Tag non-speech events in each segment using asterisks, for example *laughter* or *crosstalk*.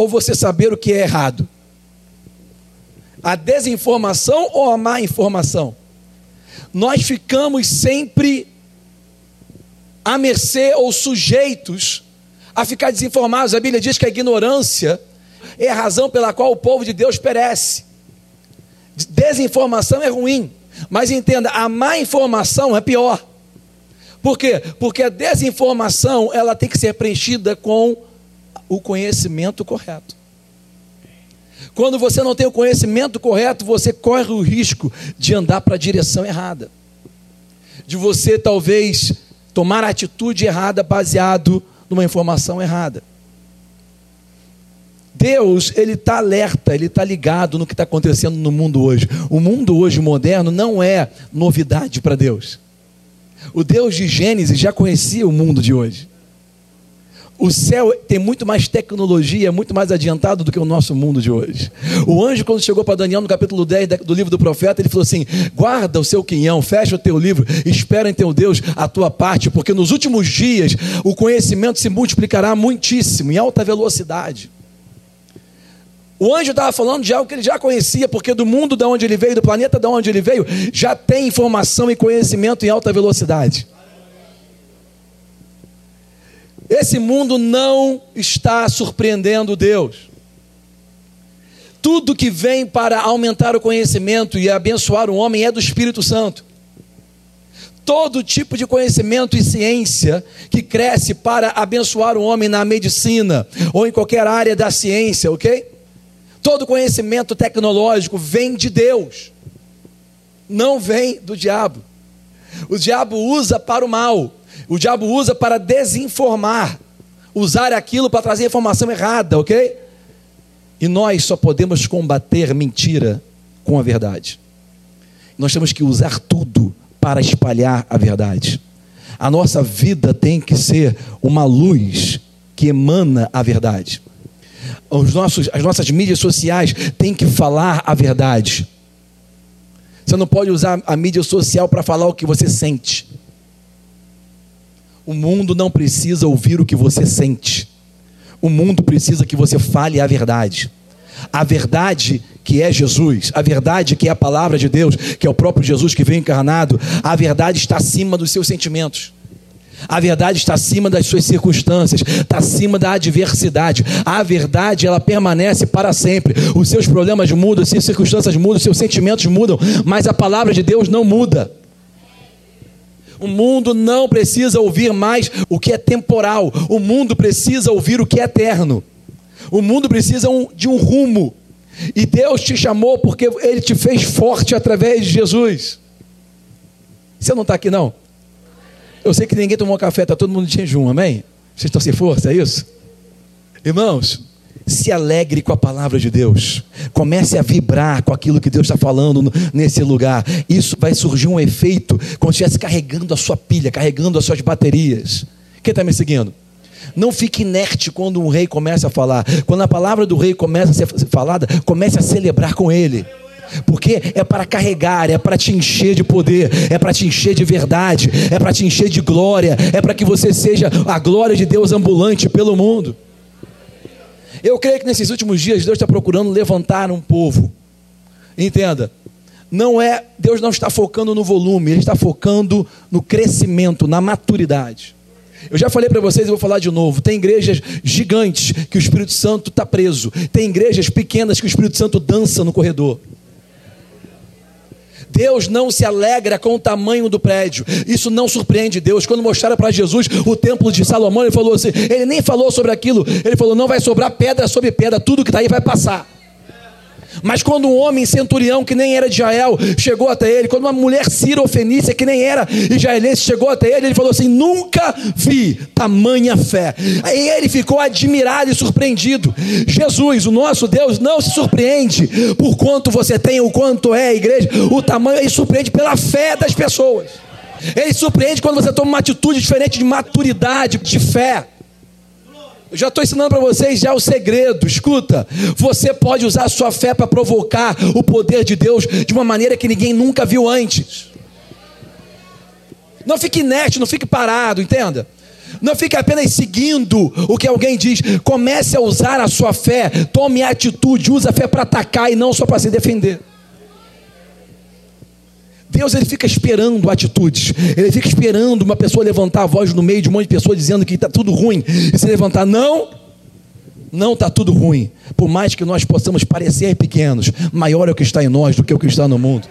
ou você saber o que é errado? A desinformação ou a má informação? Nós ficamos sempre à mercê ou sujeitos a ficar desinformados. A Bíblia diz que a ignorância é a razão pela qual o povo de Deus perece. Desinformação é ruim, mas entenda, a má informação é pior. Por quê? Porque a desinformação ela tem que ser preenchida com o conhecimento correto. Quando você não tem o conhecimento correto, você corre o risco de andar para a direção errada. De você talvez tomar atitude errada baseado numa informação errada. Deus, ele está alerta, ele está ligado no que está acontecendo no mundo hoje. O mundo hoje moderno não é novidade para Deus. O Deus de Gênesis já conhecia o mundo de hoje. O céu tem muito mais tecnologia, muito mais adiantado do que o nosso mundo de hoje. O anjo, quando chegou para Daniel no capítulo 10 do livro do profeta, ele falou assim: guarda o seu quinhão, fecha o teu livro, espera em teu Deus a tua parte, porque nos últimos dias o conhecimento se multiplicará muitíssimo, em alta velocidade. O anjo estava falando de algo que ele já conhecia, porque do mundo de onde ele veio, do planeta de onde ele veio, já tem informação e conhecimento em alta velocidade. Esse mundo não está surpreendendo Deus. Tudo que vem para aumentar o conhecimento e abençoar o homem é do Espírito Santo. Todo tipo de conhecimento e ciência que cresce para abençoar o homem na medicina ou em qualquer área da ciência, ok? Todo conhecimento tecnológico vem de Deus, não vem do diabo. O diabo usa para o mal, o diabo usa para desinformar, usar aquilo para trazer informação errada, ok? E nós só podemos combater mentira com a verdade. Nós temos que usar tudo para espalhar a verdade. A nossa vida tem que ser uma luz que emana a verdade. Os nossos, as nossas mídias sociais têm que falar a verdade. Você não pode usar a mídia social para falar o que você sente. O mundo não precisa ouvir o que você sente. O mundo precisa que você fale a verdade. A verdade que é Jesus, a verdade que é a palavra de Deus, que é o próprio Jesus que veio encarnado, a verdade está acima dos seus sentimentos. A verdade está acima das suas circunstâncias, está acima da adversidade. A verdade, ela permanece para sempre. Os seus problemas mudam, as suas circunstâncias mudam, os seus sentimentos mudam, mas a palavra de Deus não muda. O mundo não precisa ouvir mais o que é temporal. O mundo precisa ouvir o que é eterno. O mundo precisa de um rumo. E Deus te chamou porque Ele te fez forte através de Jesus. Você não está aqui, não? Eu sei que ninguém tomou café, está todo mundo de jejum, amém? Vocês estão sem força, é isso? Irmãos, se alegre com a palavra de Deus. Comece a vibrar com aquilo que Deus está falando nesse lugar. Isso vai surgir um efeito como se estivesse carregando a sua pilha, carregando as suas baterias. Quem está me seguindo? Não fique inerte quando um rei começa a falar. Quando a palavra do rei começa a ser falada, comece a celebrar com ele. Porque é para carregar, é para te encher de poder, é para te encher de verdade, é para te encher de glória, é para que você seja a glória de Deus ambulante pelo mundo. Eu creio que nesses últimos dias Deus está procurando levantar um povo. Entenda, não é Deus não está focando no volume, Ele está focando no crescimento, na maturidade. Eu já falei para vocês e vou falar de novo. Tem igrejas gigantes que o Espírito Santo está preso. Tem igrejas pequenas que o Espírito Santo dança no corredor. Deus não se alegra com o tamanho do prédio. Isso não surpreende Deus. Quando mostraram para Jesus o templo de Salomão, ele falou assim: ele nem falou sobre aquilo. Ele falou: não vai sobrar pedra sobre pedra, tudo que está aí vai passar. Mas quando um homem centurião que nem era de Israel chegou até ele, quando uma mulher Fenícia que nem era israelense chegou até ele, ele falou assim: Nunca vi tamanha fé. Aí ele ficou admirado e surpreendido. Jesus, o nosso Deus, não se surpreende por quanto você tem, o quanto é a igreja, o tamanho, ele surpreende pela fé das pessoas. Ele surpreende quando você toma uma atitude diferente de maturidade, de fé. Já estou ensinando para vocês já o segredo. Escuta, você pode usar a sua fé para provocar o poder de Deus de uma maneira que ninguém nunca viu antes. Não fique inerte, não fique parado, entenda. Não fique apenas seguindo o que alguém diz. Comece a usar a sua fé. Tome atitude, use a fé para atacar e não só para se defender. Deus ele fica esperando atitudes, ele fica esperando uma pessoa levantar a voz no meio de um monte de pessoas dizendo que está tudo ruim, e se levantar, não, não está tudo ruim, por mais que nós possamos parecer pequenos, maior é o que está em nós do que o que está no mundo.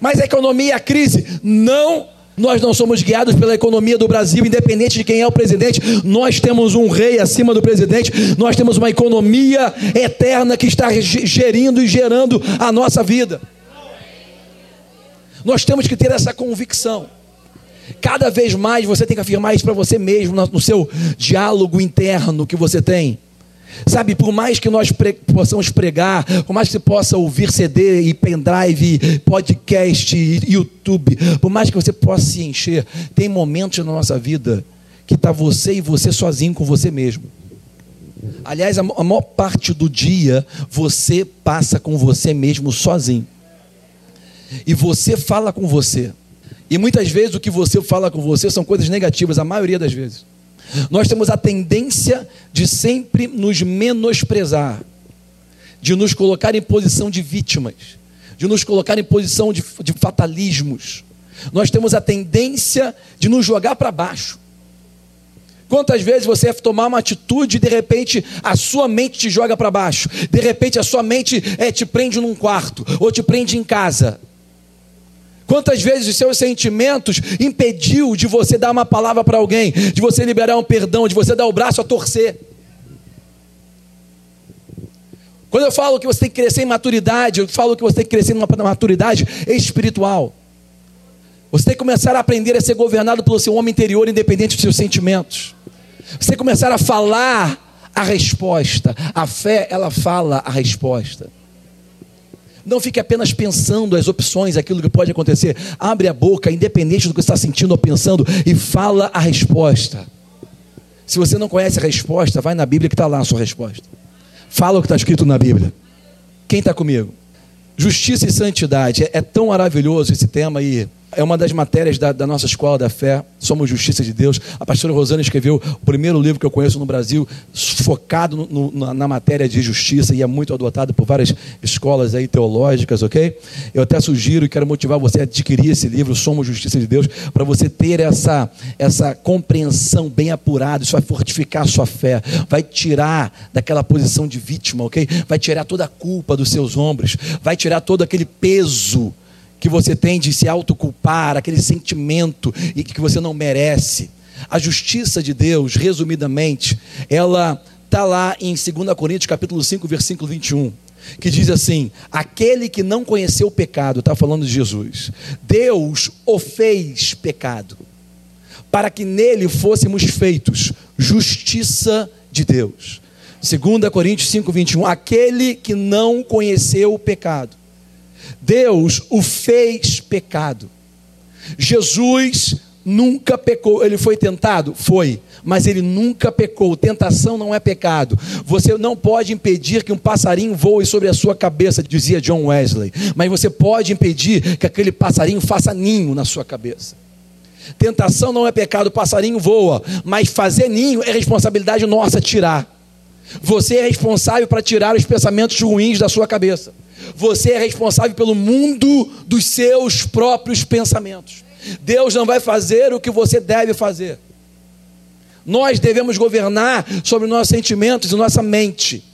Mas a economia e a crise, não nós não somos guiados pela economia do Brasil, independente de quem é o presidente. Nós temos um rei acima do presidente. Nós temos uma economia eterna que está gerindo e gerando a nossa vida. Nós temos que ter essa convicção. Cada vez mais você tem que afirmar isso para você mesmo, no seu diálogo interno que você tem. Sabe, por mais que nós pre possamos pregar, por mais que você possa ouvir CD e pendrive, podcast, YouTube, por mais que você possa se encher, tem momentos na nossa vida que está você e você sozinho com você mesmo. Aliás, a maior parte do dia você passa com você mesmo sozinho e você fala com você. E muitas vezes o que você fala com você são coisas negativas, a maioria das vezes. Nós temos a tendência de sempre nos menosprezar, de nos colocar em posição de vítimas, de nos colocar em posição de, de fatalismos. Nós temos a tendência de nos jogar para baixo. Quantas vezes você tomar uma atitude e de repente a sua mente te joga para baixo? De repente a sua mente é, te prende num quarto ou te prende em casa. Quantas vezes os seus sentimentos impediu de você dar uma palavra para alguém, de você liberar um perdão, de você dar o braço a torcer? Quando eu falo que você tem que crescer em maturidade, eu falo que você tem que crescer em uma maturidade espiritual. Você tem que começar a aprender a ser governado pelo seu homem interior, independente dos seus sentimentos. Você tem que começar a falar a resposta. A fé, ela fala a resposta. Não fique apenas pensando as opções, aquilo que pode acontecer. Abre a boca, independente do que está sentindo ou pensando, e fala a resposta. Se você não conhece a resposta, vai na Bíblia que está lá a sua resposta. Fala o que está escrito na Bíblia. Quem está comigo? Justiça e santidade. É, é tão maravilhoso esse tema aí. É uma das matérias da, da, nossa escola da fé, Somos Justiça de Deus. A pastora Rosana escreveu o primeiro livro que eu conheço no Brasil, focado no, no, na, matéria de justiça, e é muito adotado por várias escolas aí teológicas, ok? Eu até sugiro e quero motivar você a adquirir esse livro, Somos Justiça de Deus, para você ter essa, essa compreensão bem apurada. Isso vai fortificar a sua fé, vai tirar daquela posição de vítima, ok? Vai tirar toda a culpa dos seus ombros, vai tirar todo aquele peso que você tem de se autoculpar, aquele sentimento e que você não merece. A justiça de Deus, resumidamente, ela está lá em 2 Coríntios capítulo 5, versículo 21 que diz assim: aquele que não conheceu o pecado, está falando de Jesus, Deus o fez pecado, para que nele fôssemos feitos justiça de Deus. 2 Coríntios 5, 21, aquele que não conheceu o pecado, Deus o fez pecado. Jesus nunca pecou. Ele foi tentado? Foi. Mas ele nunca pecou. Tentação não é pecado. Você não pode impedir que um passarinho voe sobre a sua cabeça, dizia John Wesley. Mas você pode impedir que aquele passarinho faça ninho na sua cabeça. Tentação não é pecado, o passarinho voa. Mas fazer ninho é responsabilidade nossa tirar. Você é responsável para tirar os pensamentos ruins da sua cabeça. Você é responsável pelo mundo dos seus próprios pensamentos. Deus não vai fazer o que você deve fazer. Nós devemos governar sobre nossos sentimentos e nossa mente.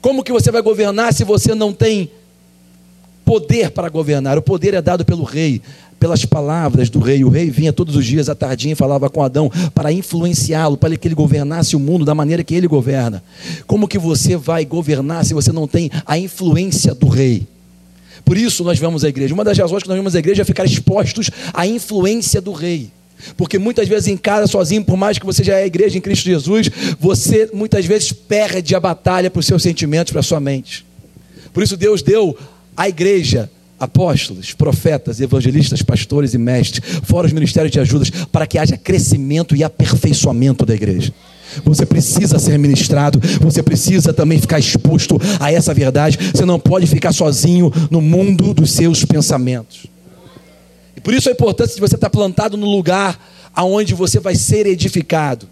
Como que você vai governar se você não tem poder para governar? O poder é dado pelo rei, pelas palavras do rei. O rei vinha todos os dias à tardinha e falava com Adão para influenciá-lo, para que ele governasse o mundo da maneira que ele governa. Como que você vai governar se você não tem a influência do rei? Por isso nós vamos à igreja. Uma das razões que nós vamos à igreja é ficar expostos à influência do rei. Porque muitas vezes em casa, sozinho, por mais que você já é igreja em Cristo Jesus, você muitas vezes perde a batalha para os seus sentimentos, para a sua mente. Por isso Deus deu à igreja apóstolos, profetas, evangelistas, pastores e mestres, fora os ministérios de ajudas, para que haja crescimento e aperfeiçoamento da igreja. Você precisa ser ministrado, você precisa também ficar exposto a essa verdade. Você não pode ficar sozinho no mundo dos seus pensamentos. E por isso a importância de você estar plantado no lugar aonde você vai ser edificado.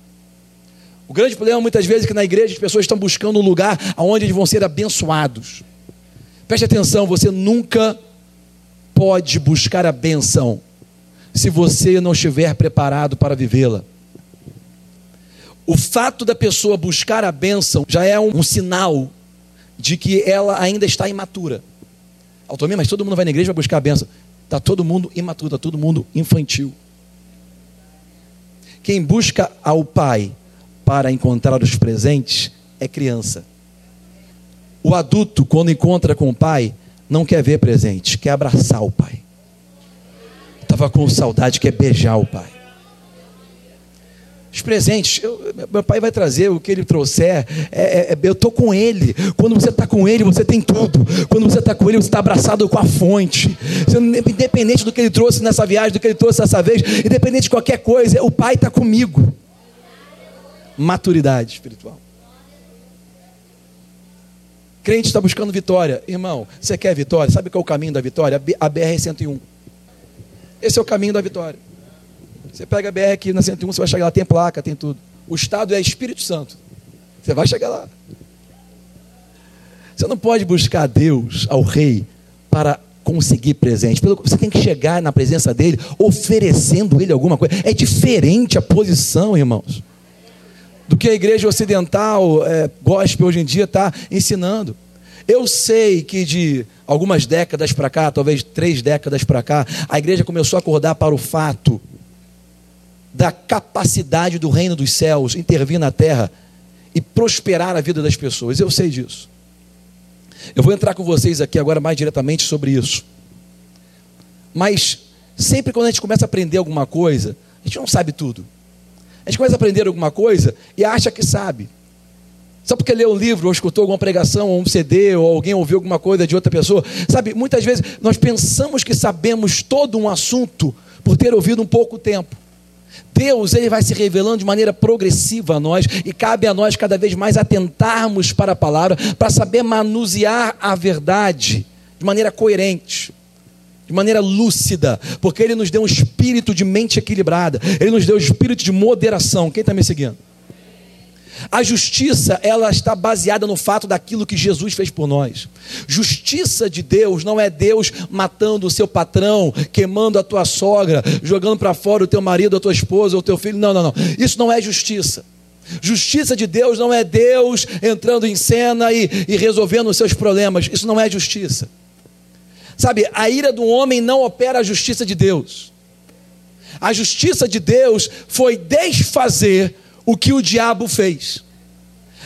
O grande problema muitas vezes é que na igreja as pessoas estão buscando um lugar aonde eles vão ser abençoados. Preste atenção, você nunca pode buscar a benção se você não estiver preparado para vivê-la. O fato da pessoa buscar a bênção já é um, um sinal de que ela ainda está imatura. Autonomia, mas todo mundo vai na igreja buscar a bênção. Está todo mundo imaturo, está todo mundo infantil. Quem busca ao pai para encontrar os presentes é criança. O adulto, quando encontra com o pai, não quer ver presente, quer abraçar o pai. Estava com saudade, quer beijar o pai. Os presentes, eu, meu pai vai trazer o que ele trouxer. É, é, é eu estou com ele. Quando você está com ele, você tem tudo. Quando você está com ele, você está abraçado com a fonte. Você, independente do que ele trouxe nessa viagem, do que ele trouxe dessa vez, independente de qualquer coisa, o pai está comigo. Maturidade espiritual. Crente está buscando vitória. Irmão, você quer vitória? Sabe qual é o caminho da vitória? A BR-101. Esse é o caminho da vitória. Você pega a BR aqui na 101, você vai chegar lá, tem placa, tem tudo. O estado é Espírito Santo. Você vai chegar lá. Você não pode buscar Deus, ao rei, para conseguir presente. Você tem que chegar na presença dele oferecendo ele alguma coisa. É diferente a posição, irmãos, do que a igreja ocidental, é, gospel, hoje em dia está ensinando. Eu sei que de algumas décadas para cá, talvez três décadas para cá, a igreja começou a acordar para o fato da capacidade do reino dos céus intervir na terra e prosperar a vida das pessoas. Eu sei disso. Eu vou entrar com vocês aqui agora mais diretamente sobre isso. Mas sempre quando a gente começa a aprender alguma coisa, a gente não sabe tudo. A gente começa a aprender alguma coisa e acha que sabe. Só porque leu um livro, ou escutou alguma pregação, ou um CD, ou alguém ouviu alguma coisa de outra pessoa. Sabe, muitas vezes nós pensamos que sabemos todo um assunto por ter ouvido um pouco tempo. Deus ele vai se revelando de maneira progressiva a nós e cabe a nós cada vez mais atentarmos para a palavra para saber manusear a verdade de maneira coerente, de maneira lúcida, porque ele nos deu um espírito de mente equilibrada, ele nos deu um espírito de moderação. Quem está me seguindo? A justiça, ela está baseada no fato daquilo que Jesus fez por nós. Justiça de Deus não é Deus matando o seu patrão, queimando a tua sogra, jogando para fora o teu marido, a tua esposa, o teu filho. Não, não, não. Isso não é justiça. Justiça de Deus não é Deus entrando em cena e, e resolvendo os seus problemas. Isso não é justiça. Sabe, a ira do homem não opera a justiça de Deus. A justiça de Deus foi desfazer o que o diabo fez.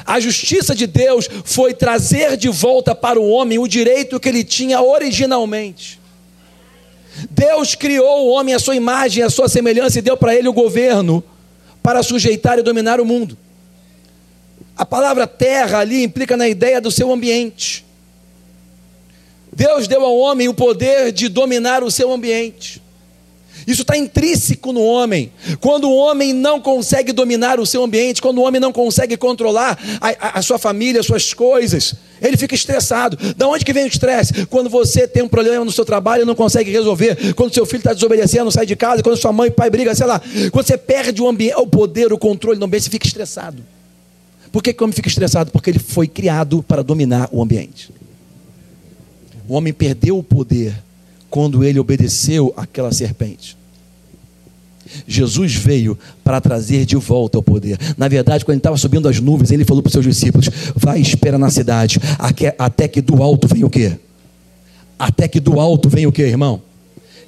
A justiça de Deus foi trazer de volta para o homem o direito que ele tinha originalmente. Deus criou o homem à sua imagem, à sua semelhança e deu para ele o governo para sujeitar e dominar o mundo. A palavra terra ali implica na ideia do seu ambiente. Deus deu ao homem o poder de dominar o seu ambiente. Isso está intrínseco no homem. Quando o homem não consegue dominar o seu ambiente, quando o homem não consegue controlar a, a, a sua família, as suas coisas, ele fica estressado. Da onde que vem o estresse? Quando você tem um problema no seu trabalho e não consegue resolver, quando seu filho está desobedecendo, sai de casa, quando sua mãe e pai brigam, sei lá. Quando você perde o, ambiente, o poder, o controle do ambiente, você fica estressado. Por que, que o homem fica estressado? Porque ele foi criado para dominar o ambiente. O homem perdeu o poder quando ele obedeceu àquela serpente. Jesus veio para trazer de volta o poder. Na verdade, quando ele estava subindo as nuvens, ele falou para os seus discípulos: Vai espera na cidade, até que do alto venha o quê? Até que do alto venha o quê, irmão?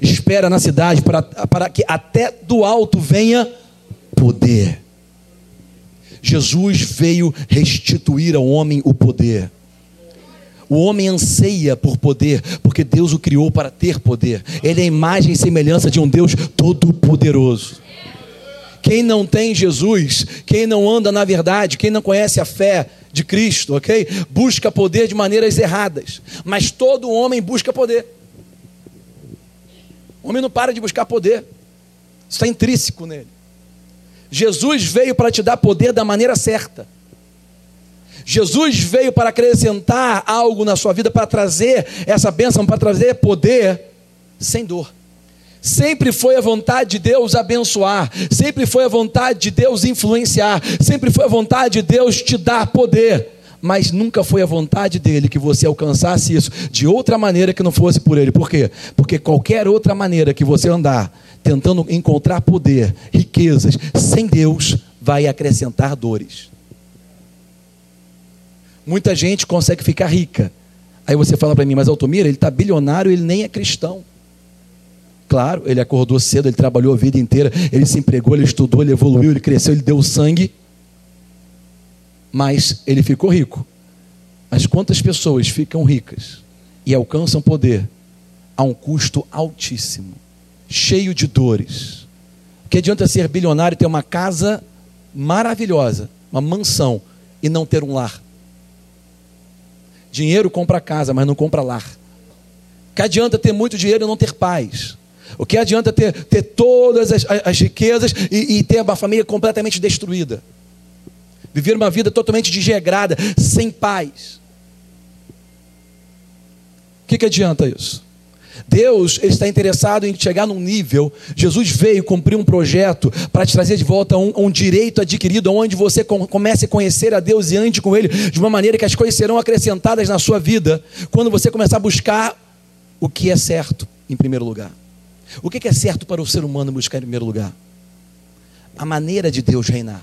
espera na cidade para, para que até do alto venha poder. Jesus veio restituir ao homem o poder. O homem anseia por poder, porque Deus o criou para ter poder. Ele é a imagem e semelhança de um Deus todo-poderoso. Quem não tem Jesus, quem não anda na verdade, quem não conhece a fé de Cristo, ok? Busca poder de maneiras erradas. Mas todo homem busca poder. O homem não para de buscar poder. Isso está intrínseco nele. Jesus veio para te dar poder da maneira certa. Jesus veio para acrescentar algo na sua vida, para trazer essa bênção, para trazer poder sem dor. Sempre foi a vontade de Deus abençoar, sempre foi a vontade de Deus influenciar, sempre foi a vontade de Deus te dar poder, mas nunca foi a vontade dele que você alcançasse isso de outra maneira que não fosse por ele. Por quê? Porque qualquer outra maneira que você andar tentando encontrar poder, riquezas, sem Deus, vai acrescentar dores. Muita gente consegue ficar rica. Aí você fala para mim, mas Altomira, ele está bilionário, ele nem é cristão. Claro, ele acordou cedo, ele trabalhou a vida inteira, ele se empregou, ele estudou, ele evoluiu, ele cresceu, ele deu sangue. Mas ele ficou rico. Mas quantas pessoas ficam ricas e alcançam poder a um custo altíssimo, cheio de dores? Que adianta ser bilionário e ter uma casa maravilhosa, uma mansão, e não ter um lar? Dinheiro compra casa, mas não compra lar. Que adianta ter muito dinheiro e não ter paz? O que adianta ter, ter todas as, as riquezas e, e, ter uma família completamente destruída? Viver uma vida totalmente desregrada, sem paz. O que, que adianta isso? Deus está interessado em chegar num nível. Jesus veio cumprir um projeto para te trazer de volta um, um direito adquirido, onde você com, comece a conhecer a Deus e ande com Ele de uma maneira que as coisas serão acrescentadas na sua vida quando você começar a buscar o que é certo em primeiro lugar. O que é certo para o ser humano buscar em primeiro lugar? A maneira de Deus reinar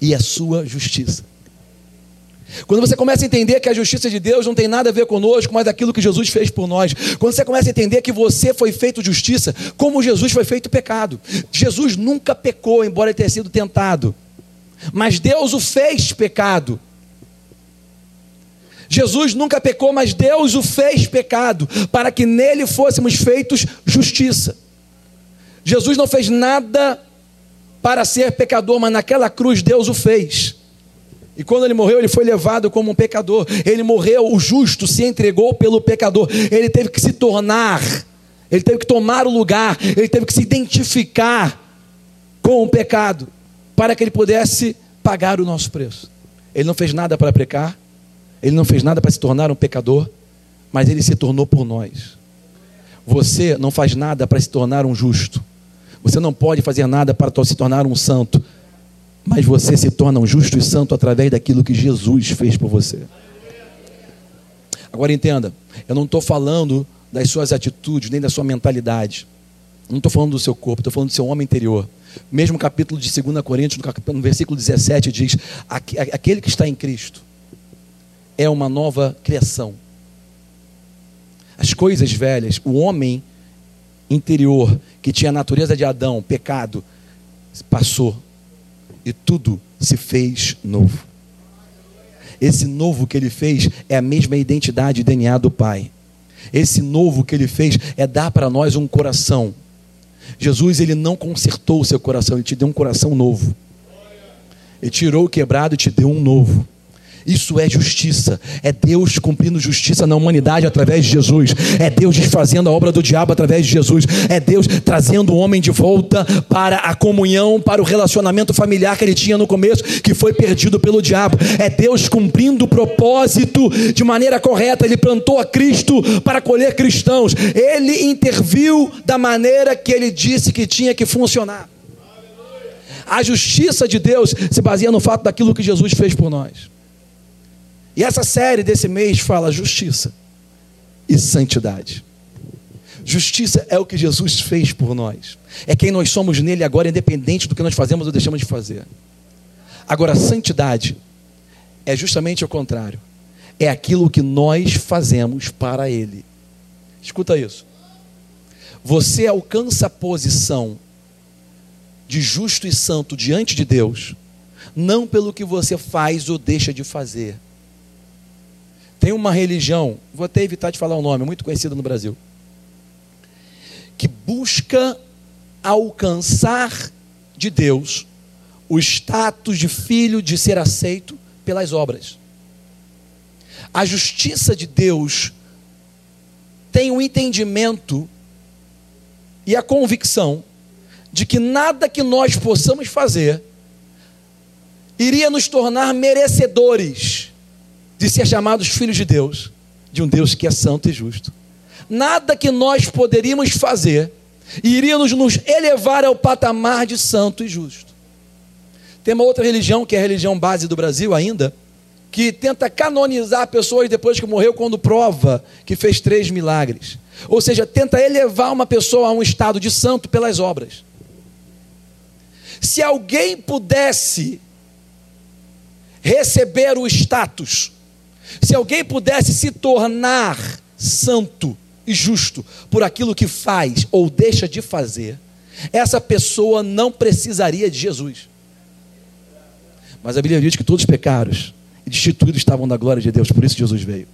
e a sua justiça. Quando você começa a entender que a justiça de Deus não tem nada a ver conosco, mas aquilo que Jesus fez por nós. Quando você começa a entender que você foi feito justiça, como Jesus foi feito pecado. Jesus nunca pecou, embora tenha sido tentado. Mas Deus o fez pecado. Jesus nunca pecou, mas Deus o fez pecado, para que nele fôssemos feitos justiça. Jesus não fez nada para ser pecador, mas naquela cruz Deus o fez. E quando ele morreu, ele foi levado como um pecador. Ele morreu, o justo se entregou pelo pecador. Ele teve que se tornar, ele teve que tomar o lugar, ele teve que se identificar com o pecado, para que ele pudesse pagar o nosso preço. Ele não fez nada para pecar, ele não fez nada para se tornar um pecador, mas ele se tornou por nós. Você não faz nada para se tornar um justo. Você não pode fazer nada para se tornar um santo. Mas você se torna um justo e santo através daquilo que Jesus fez por você. Agora entenda, eu não estou falando das suas atitudes, nem da sua mentalidade. Não estou falando do seu corpo, estou falando do seu homem interior. Mesmo capítulo de 2 Coríntios, no versículo 17, diz: Aquele que está em Cristo é uma nova criação. As coisas velhas, o homem interior, que tinha a natureza de Adão, pecado, passou e tudo se fez novo. Esse novo que ele fez é a mesma identidade e DNA do Pai. Esse novo que ele fez é dar para nós um coração. Jesus ele não consertou o seu coração, ele te deu um coração novo. Ele tirou o quebrado e te deu um novo. Isso é justiça. É Deus cumprindo justiça na humanidade através de Jesus. É Deus desfazendo a obra do diabo através de Jesus. É Deus trazendo o homem de volta para a comunhão, para o relacionamento familiar que ele tinha no começo, que foi perdido pelo diabo. É Deus cumprindo o propósito de maneira correta. Ele plantou a Cristo para colher cristãos. Ele interviu da maneira que ele disse que tinha que funcionar. A justiça de Deus se baseia no fato daquilo que Jesus fez por nós. E essa série desse mês fala justiça e santidade. Justiça é o que Jesus fez por nós. É quem nós somos nele agora, independente do que nós fazemos ou deixamos de fazer. Agora, santidade é justamente o contrário. É aquilo que nós fazemos para ele. Escuta isso. você alcança a posição de justo e santo diante de Deus, não pelo que você faz ou deixa de fazer. Tem uma religião, vou até evitar de falar o nome, muito conhecida no Brasil, que busca alcançar de Deus o status de filho de ser aceito pelas obras. A justiça de Deus tem o um entendimento e a convicção de que nada que nós possamos fazer iria nos tornar merecedores de ser chamados filhos de Deus, de um Deus que é santo e justo. Nada que nós poderíamos fazer iria nos, nos elevar ao patamar de santo e justo. Tem uma outra religião, que é a religião base do Brasil ainda, que tenta canonizar pessoas depois que morreu, quando prova que fez três milagres. Ou seja, tenta elevar uma pessoa a um estado de santo pelas obras. Se alguém pudesse receber o status, se alguém pudesse se tornar santo e justo por aquilo que faz ou deixa de fazer, essa pessoa não precisaria de Jesus. Mas a Bíblia diz que todos os pecados e destituídos estavam da glória de Deus, por isso Jesus veio.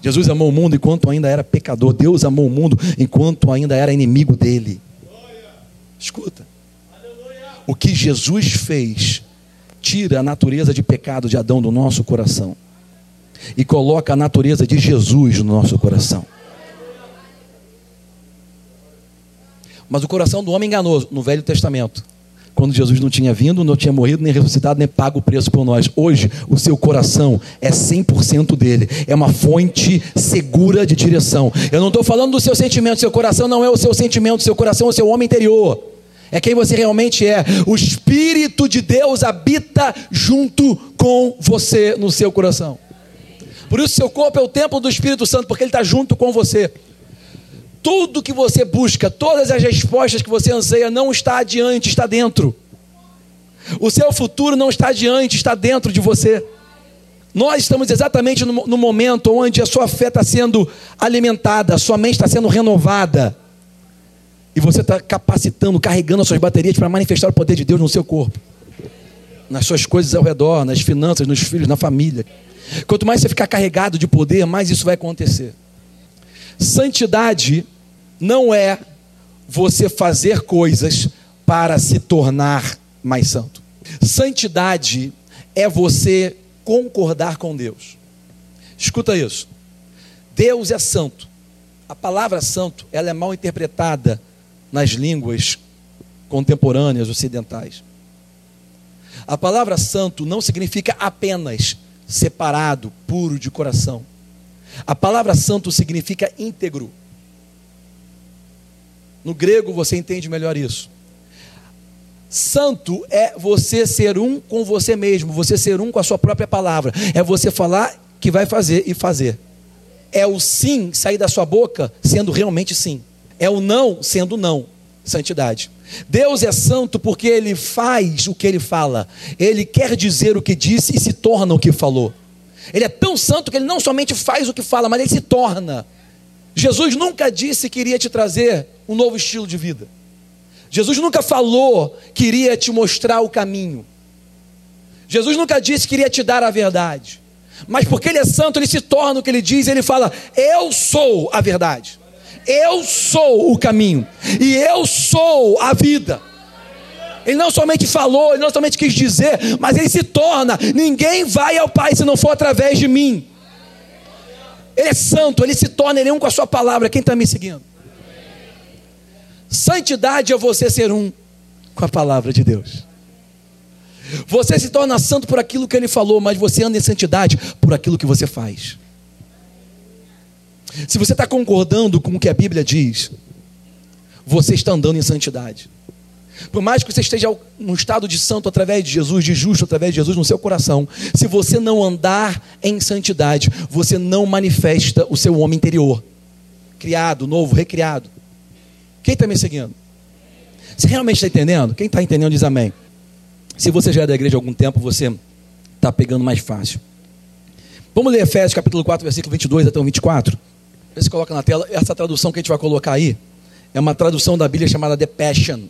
Jesus amou o mundo enquanto ainda era pecador. Deus amou o mundo enquanto ainda era inimigo dele. Escuta. O que Jesus fez tira a natureza de pecado de Adão do nosso coração e coloca a natureza de Jesus no nosso coração. Mas o coração do homem enganoso no Velho Testamento quando Jesus não tinha vindo, não tinha morrido, nem ressuscitado, nem pago o preço por nós. Hoje, o seu coração é 100% dele, é uma fonte segura de direção. Eu não estou falando do seu sentimento, seu coração não é o seu sentimento, seu coração é o seu homem interior. É quem você realmente é. O Espírito de Deus habita junto com você no seu coração. Por isso, seu corpo é o templo do Espírito Santo, porque ele está junto com você tudo que você busca, todas as respostas que você anseia, não está adiante, está dentro. O seu futuro não está adiante, está dentro de você. Nós estamos exatamente no, no momento onde a sua fé está sendo alimentada, a sua mente está sendo renovada. E você está capacitando, carregando as suas baterias para manifestar o poder de Deus no seu corpo, nas suas coisas ao redor, nas finanças, nos filhos, na família. Quanto mais você ficar carregado de poder, mais isso vai acontecer. Santidade não é você fazer coisas para se tornar mais santo. Santidade é você concordar com Deus. Escuta isso. Deus é santo. A palavra santo, ela é mal interpretada nas línguas contemporâneas ocidentais. A palavra santo não significa apenas separado, puro de coração. A palavra santo significa íntegro. No grego você entende melhor isso. Santo é você ser um com você mesmo, você ser um com a sua própria palavra. É você falar que vai fazer e fazer. É o sim sair da sua boca sendo realmente sim. É o não sendo não. Santidade. Deus é santo porque ele faz o que ele fala. Ele quer dizer o que disse e se torna o que falou. Ele é tão santo que ele não somente faz o que fala, mas ele se torna. Jesus nunca disse que iria te trazer um novo estilo de vida. Jesus nunca falou que iria te mostrar o caminho. Jesus nunca disse que iria te dar a verdade. Mas porque ele é santo, ele se torna o que ele diz, ele fala: Eu sou a verdade. Eu sou o caminho. E eu sou a vida. Ele não somente falou, ele não somente quis dizer, mas ele se torna. Ninguém vai ao Pai se não for através de mim. Ele é santo, ele se torna ele é um com a sua palavra. Quem está me seguindo? Santidade é você ser um com a palavra de Deus. Você se torna santo por aquilo que ele falou, mas você anda em santidade por aquilo que você faz. Se você está concordando com o que a Bíblia diz, você está andando em santidade. Por mais que você esteja num estado de santo através de Jesus, de justo através de Jesus no seu coração, se você não andar em santidade, você não manifesta o seu homem interior, criado, novo, recriado. Quem está me seguindo? Você realmente está entendendo? Quem está entendendo diz amém. Se você já é da igreja há algum tempo, você está pegando mais fácil. Vamos ler Efésios capítulo 4, versículo 22 até o 24. Vê se coloca na tela. Essa tradução que a gente vai colocar aí é uma tradução da Bíblia chamada The Passion.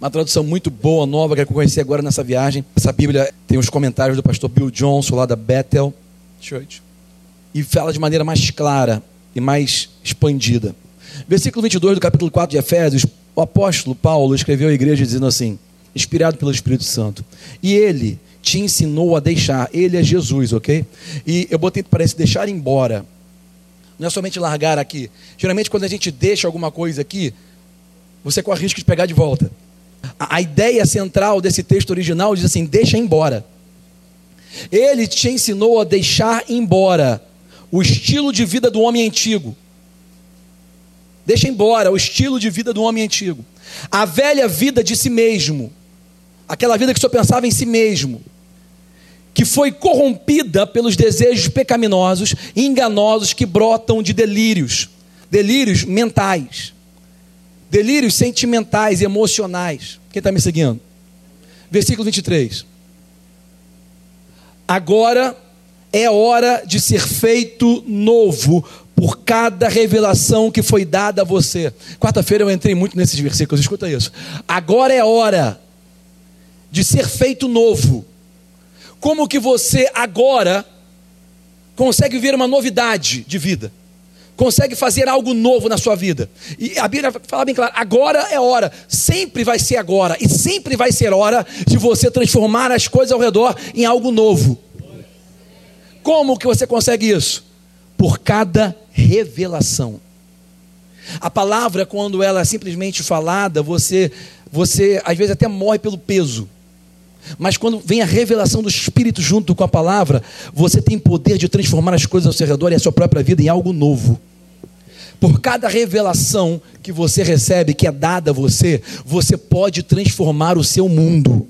Uma tradução muito boa, nova, que eu conheci agora nessa viagem. Essa Bíblia tem os comentários do pastor Bill Johnson, lá da Bethel Church. E fala de maneira mais clara e mais expandida. Versículo 22 do capítulo 4 de Efésios, o apóstolo Paulo escreveu à igreja dizendo assim, inspirado pelo Espírito Santo. E ele te ensinou a deixar, ele é Jesus, ok? E eu botei, parece, deixar embora não é somente largar aqui. Geralmente, quando a gente deixa alguma coisa aqui, você corre risco de pegar de volta. A, a ideia central desse texto original diz assim: deixa embora. Ele te ensinou a deixar embora o estilo de vida do homem antigo. Deixa embora o estilo de vida do homem antigo. A velha vida de si mesmo. Aquela vida que só pensava em si mesmo que foi corrompida pelos desejos pecaminosos e enganosos que brotam de delírios, delírios mentais, delírios sentimentais e emocionais. Quem está me seguindo? Versículo 23. Agora é hora de ser feito novo por cada revelação que foi dada a você. Quarta-feira eu entrei muito nesses versículos, escuta isso. Agora é hora de ser feito novo como que você agora consegue ver uma novidade de vida? Consegue fazer algo novo na sua vida? E a Bíblia fala bem claro: agora é hora, sempre vai ser agora, e sempre vai ser hora de você transformar as coisas ao redor em algo novo. Como que você consegue isso? Por cada revelação. A palavra, quando ela é simplesmente falada, você, você às vezes até morre pelo peso. Mas quando vem a revelação do Espírito junto com a palavra, você tem poder de transformar as coisas ao seu redor e a sua própria vida em algo novo. Por cada revelação que você recebe, que é dada a você, você pode transformar o seu mundo.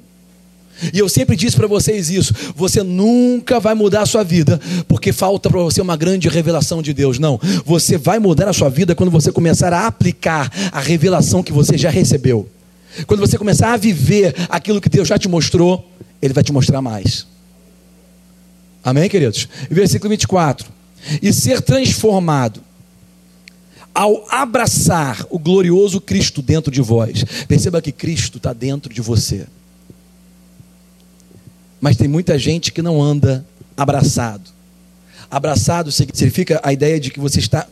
E eu sempre disse para vocês isso: você nunca vai mudar a sua vida porque falta para você uma grande revelação de Deus. Não, você vai mudar a sua vida quando você começar a aplicar a revelação que você já recebeu. Quando você começar a viver aquilo que Deus já te mostrou, Ele vai te mostrar mais. Amém, queridos? Versículo 24: E ser transformado ao abraçar o glorioso Cristo dentro de vós. Perceba que Cristo está dentro de você. Mas tem muita gente que não anda abraçado. Abraçado significa a ideia de que você está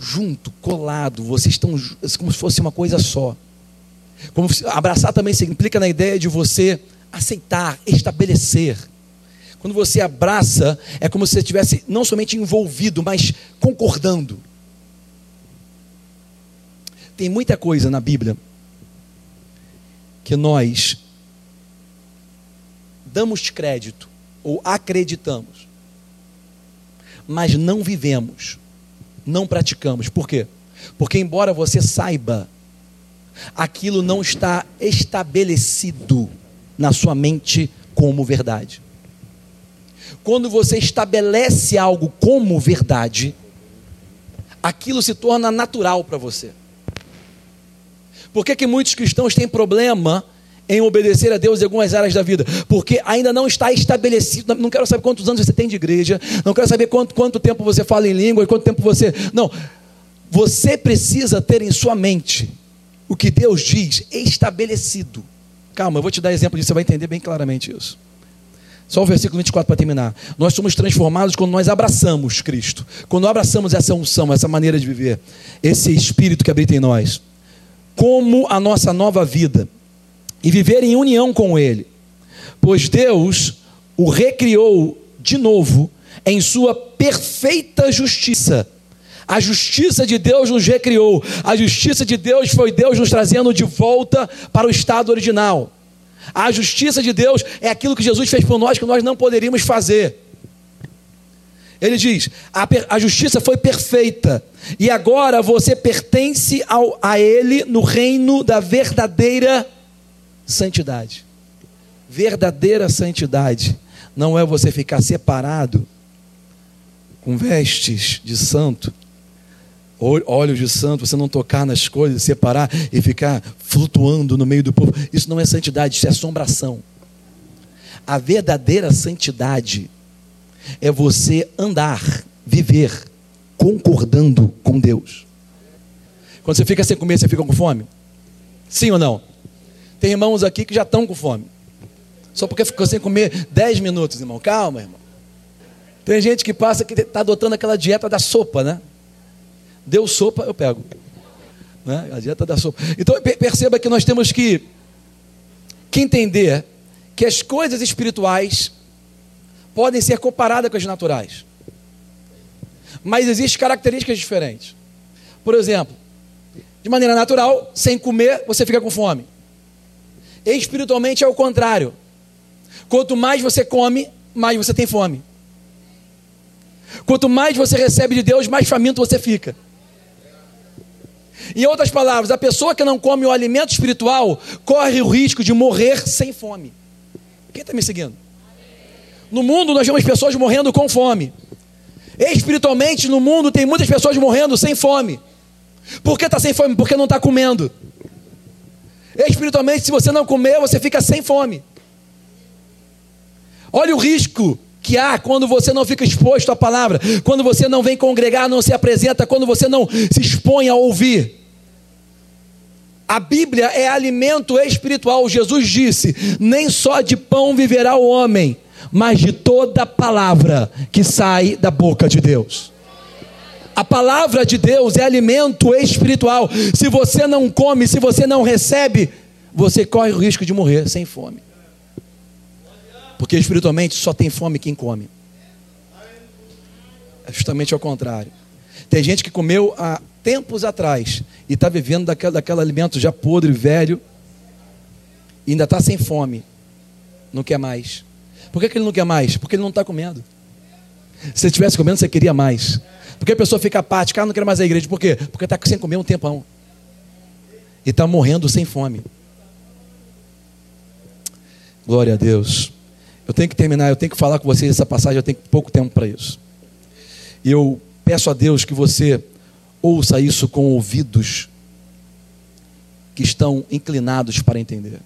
junto, colado, vocês estão como se fosse uma coisa só. Como abraçar também se implica na ideia de você aceitar, estabelecer. Quando você abraça, é como se você estivesse não somente envolvido, mas concordando. Tem muita coisa na Bíblia que nós damos crédito ou acreditamos, mas não vivemos, não praticamos. Por quê? Porque, embora você saiba aquilo não está estabelecido na sua mente como verdade. Quando você estabelece algo como verdade, aquilo se torna natural para você. Por que, que muitos cristãos têm problema em obedecer a Deus em algumas áreas da vida? Porque ainda não está estabelecido. Não quero saber quantos anos você tem de igreja, não quero saber quanto, quanto tempo você fala em língua, quanto tempo você. Não. Você precisa ter em sua mente o que Deus diz estabelecido. Calma, eu vou te dar exemplo disso, você vai entender bem claramente isso. Só o versículo 24 para terminar. Nós somos transformados quando nós abraçamos Cristo. Quando abraçamos essa unção, essa maneira de viver, esse espírito que habita em nós, como a nossa nova vida e viver em união com Ele. Pois Deus o recriou de novo em sua perfeita justiça a justiça de Deus nos recriou. A justiça de Deus foi Deus nos trazendo de volta para o estado original. A justiça de Deus é aquilo que Jesus fez por nós que nós não poderíamos fazer. Ele diz: a, a, justiça foi perfeita, e agora você pertence ao, a Ele no reino da verdadeira santidade. Verdadeira santidade não é você ficar separado com vestes de santo olhos de santo, você não tocar nas coisas, separar e ficar flutuando no meio do povo. Isso não é santidade, isso é assombração. A verdadeira santidade é você andar, viver concordando com Deus. Quando você fica sem comer, você fica com fome? Sim ou não? Tem irmãos aqui que já estão com fome. Só porque ficou sem comer 10 minutos, irmão. Calma, irmão. Tem gente que passa que está adotando aquela dieta da sopa, né? Deu sopa, eu pego. Né? A dieta da sopa. Então perceba que nós temos que, que entender que as coisas espirituais podem ser comparadas com as naturais. Mas existem características diferentes. Por exemplo, de maneira natural, sem comer, você fica com fome. Espiritualmente é o contrário. Quanto mais você come, mais você tem fome. Quanto mais você recebe de Deus, mais faminto você fica. Em outras palavras, a pessoa que não come o alimento espiritual corre o risco de morrer sem fome. Quem está me seguindo? No mundo nós vemos pessoas morrendo com fome. Espiritualmente, no mundo tem muitas pessoas morrendo sem fome. Por que está sem fome? Porque não está comendo. Espiritualmente, se você não comer, você fica sem fome. Olha o risco que há quando você não fica exposto à palavra, quando você não vem congregar, não se apresenta, quando você não se expõe a ouvir. A Bíblia é alimento espiritual. Jesus disse: nem só de pão viverá o homem, mas de toda palavra que sai da boca de Deus. A palavra de Deus é alimento espiritual. Se você não come, se você não recebe, você corre o risco de morrer sem fome. Porque espiritualmente só tem fome quem come. É justamente ao contrário. Tem gente que comeu há tempos atrás e está vivendo daquele, daquele alimento já podre, velho, e ainda está sem fome. Não quer mais. Por que, que ele não quer mais? Porque ele não está comendo. Se você estivesse comendo, você queria mais. Porque a pessoa fica apática, ah, não quero mais a igreja. Por quê? Porque está sem comer um tempão. E está morrendo sem fome. Glória a Deus. Eu tenho que terminar, eu tenho que falar com vocês essa passagem, eu tenho pouco tempo para isso. E eu peço a Deus que você ouça isso com ouvidos que estão inclinados para entender.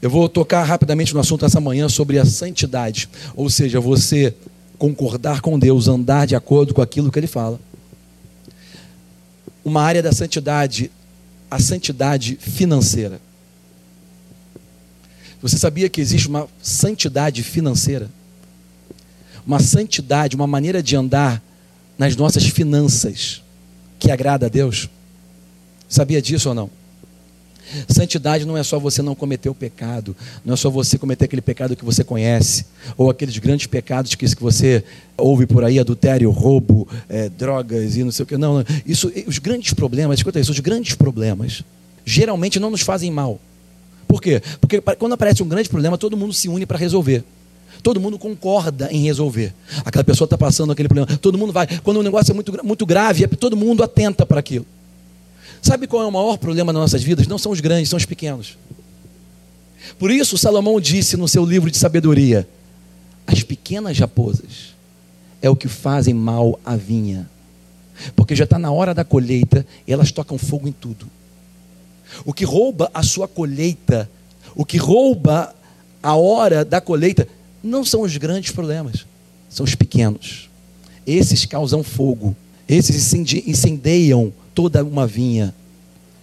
Eu vou tocar rapidamente no assunto essa manhã sobre a santidade, ou seja, você concordar com Deus, andar de acordo com aquilo que Ele fala. Uma área da santidade, a santidade financeira. Você sabia que existe uma santidade financeira? Uma santidade, uma maneira de andar nas nossas finanças que agrada a Deus? Sabia disso ou não? Santidade não é só você não cometer o pecado, não é só você cometer aquele pecado que você conhece, ou aqueles grandes pecados que, você ouve por aí, adultério, roubo, é, drogas e não sei o que. Não, não, isso, os grandes problemas, escuta isso, os grandes problemas geralmente não nos fazem mal. Por quê? Porque quando aparece um grande problema, todo mundo se une para resolver. Todo mundo concorda em resolver. Aquela pessoa está passando aquele problema, todo mundo vai. Quando o negócio é muito, muito grave, é todo mundo atenta para aquilo. Sabe qual é o maior problema nas nossas vidas? Não são os grandes, são os pequenos. Por isso, Salomão disse no seu livro de sabedoria: as pequenas raposas é o que fazem mal à vinha, porque já está na hora da colheita e elas tocam fogo em tudo. O que rouba a sua colheita, o que rouba a hora da colheita, não são os grandes problemas, são os pequenos. Esses causam fogo, esses incendeiam toda uma vinha.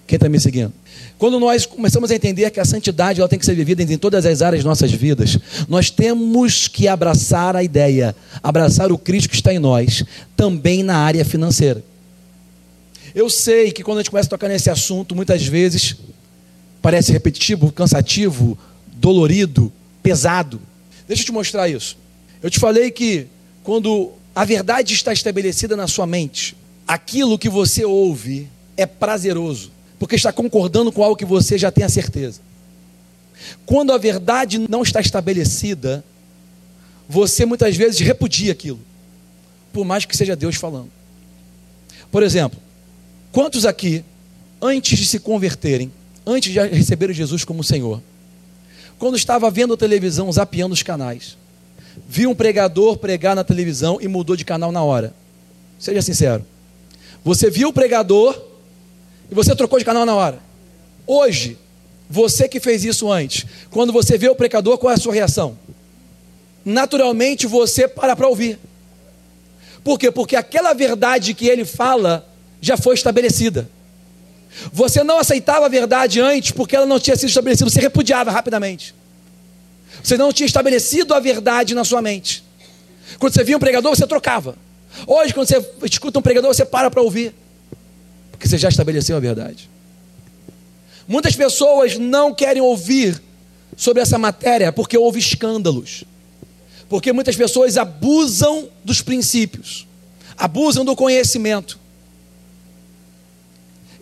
Quem está me seguindo? Quando nós começamos a entender que a santidade ela tem que ser vivida em todas as áreas de nossas vidas, nós temos que abraçar a ideia, abraçar o Cristo que está em nós, também na área financeira. Eu sei que quando a gente começa a tocar nesse assunto, muitas vezes parece repetitivo, cansativo, dolorido, pesado. Deixa eu te mostrar isso. Eu te falei que quando a verdade está estabelecida na sua mente, aquilo que você ouve é prazeroso, porque está concordando com algo que você já tem a certeza. Quando a verdade não está estabelecida, você muitas vezes repudia aquilo, por mais que seja Deus falando. Por exemplo, quantos aqui, antes de se converterem, antes de receberem Jesus como Senhor, quando estava vendo a televisão, zapeando os canais, viu um pregador pregar na televisão e mudou de canal na hora? Seja sincero. Você viu o pregador e você trocou de canal na hora. Hoje, você que fez isso antes, quando você vê o pregador, qual é a sua reação? Naturalmente você para para ouvir. Por quê? Porque aquela verdade que ele fala já foi estabelecida. Você não aceitava a verdade antes porque ela não tinha sido estabelecida, você repudiava rapidamente. Você não tinha estabelecido a verdade na sua mente. Quando você via um pregador, você trocava. Hoje, quando você escuta um pregador, você para para ouvir. Porque você já estabeleceu a verdade. Muitas pessoas não querem ouvir sobre essa matéria porque houve escândalos. Porque muitas pessoas abusam dos princípios, abusam do conhecimento.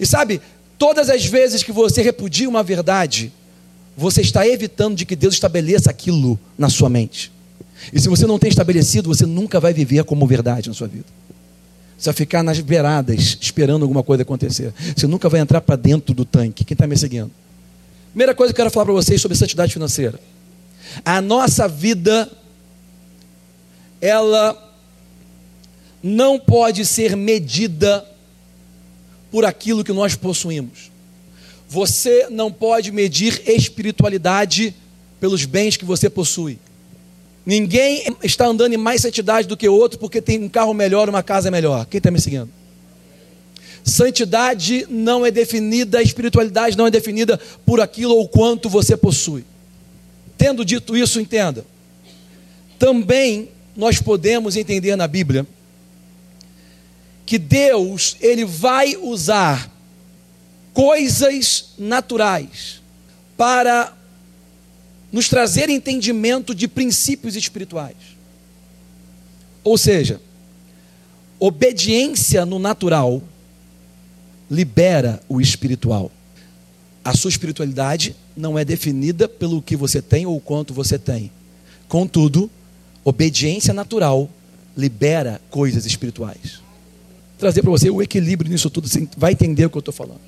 E sabe, todas as vezes que você repudia uma verdade, você está evitando de que Deus estabeleça aquilo na sua mente. E se você não tem estabelecido, você nunca vai viver como verdade na sua vida. Você vai ficar nas beiradas esperando alguma coisa acontecer. Você nunca vai entrar para dentro do tanque. Quem está me seguindo? Primeira coisa que eu quero falar para vocês sobre santidade financeira. A nossa vida, ela não pode ser medida por aquilo que nós possuímos. Você não pode medir espiritualidade pelos bens que você possui. Ninguém está andando em mais santidade do que outro porque tem um carro melhor, uma casa melhor. Quem está me seguindo? Santidade não é definida, espiritualidade não é definida por aquilo ou quanto você possui. Tendo dito isso, entenda. Também nós podemos entender na Bíblia que Deus, ele vai usar coisas naturais para nos trazer entendimento de princípios espirituais. Ou seja, obediência no natural libera o espiritual. A sua espiritualidade não é definida pelo que você tem ou quanto você tem. Contudo, obediência natural libera coisas espirituais. Trazer para você o equilíbrio nisso tudo, você vai entender o que eu estou falando.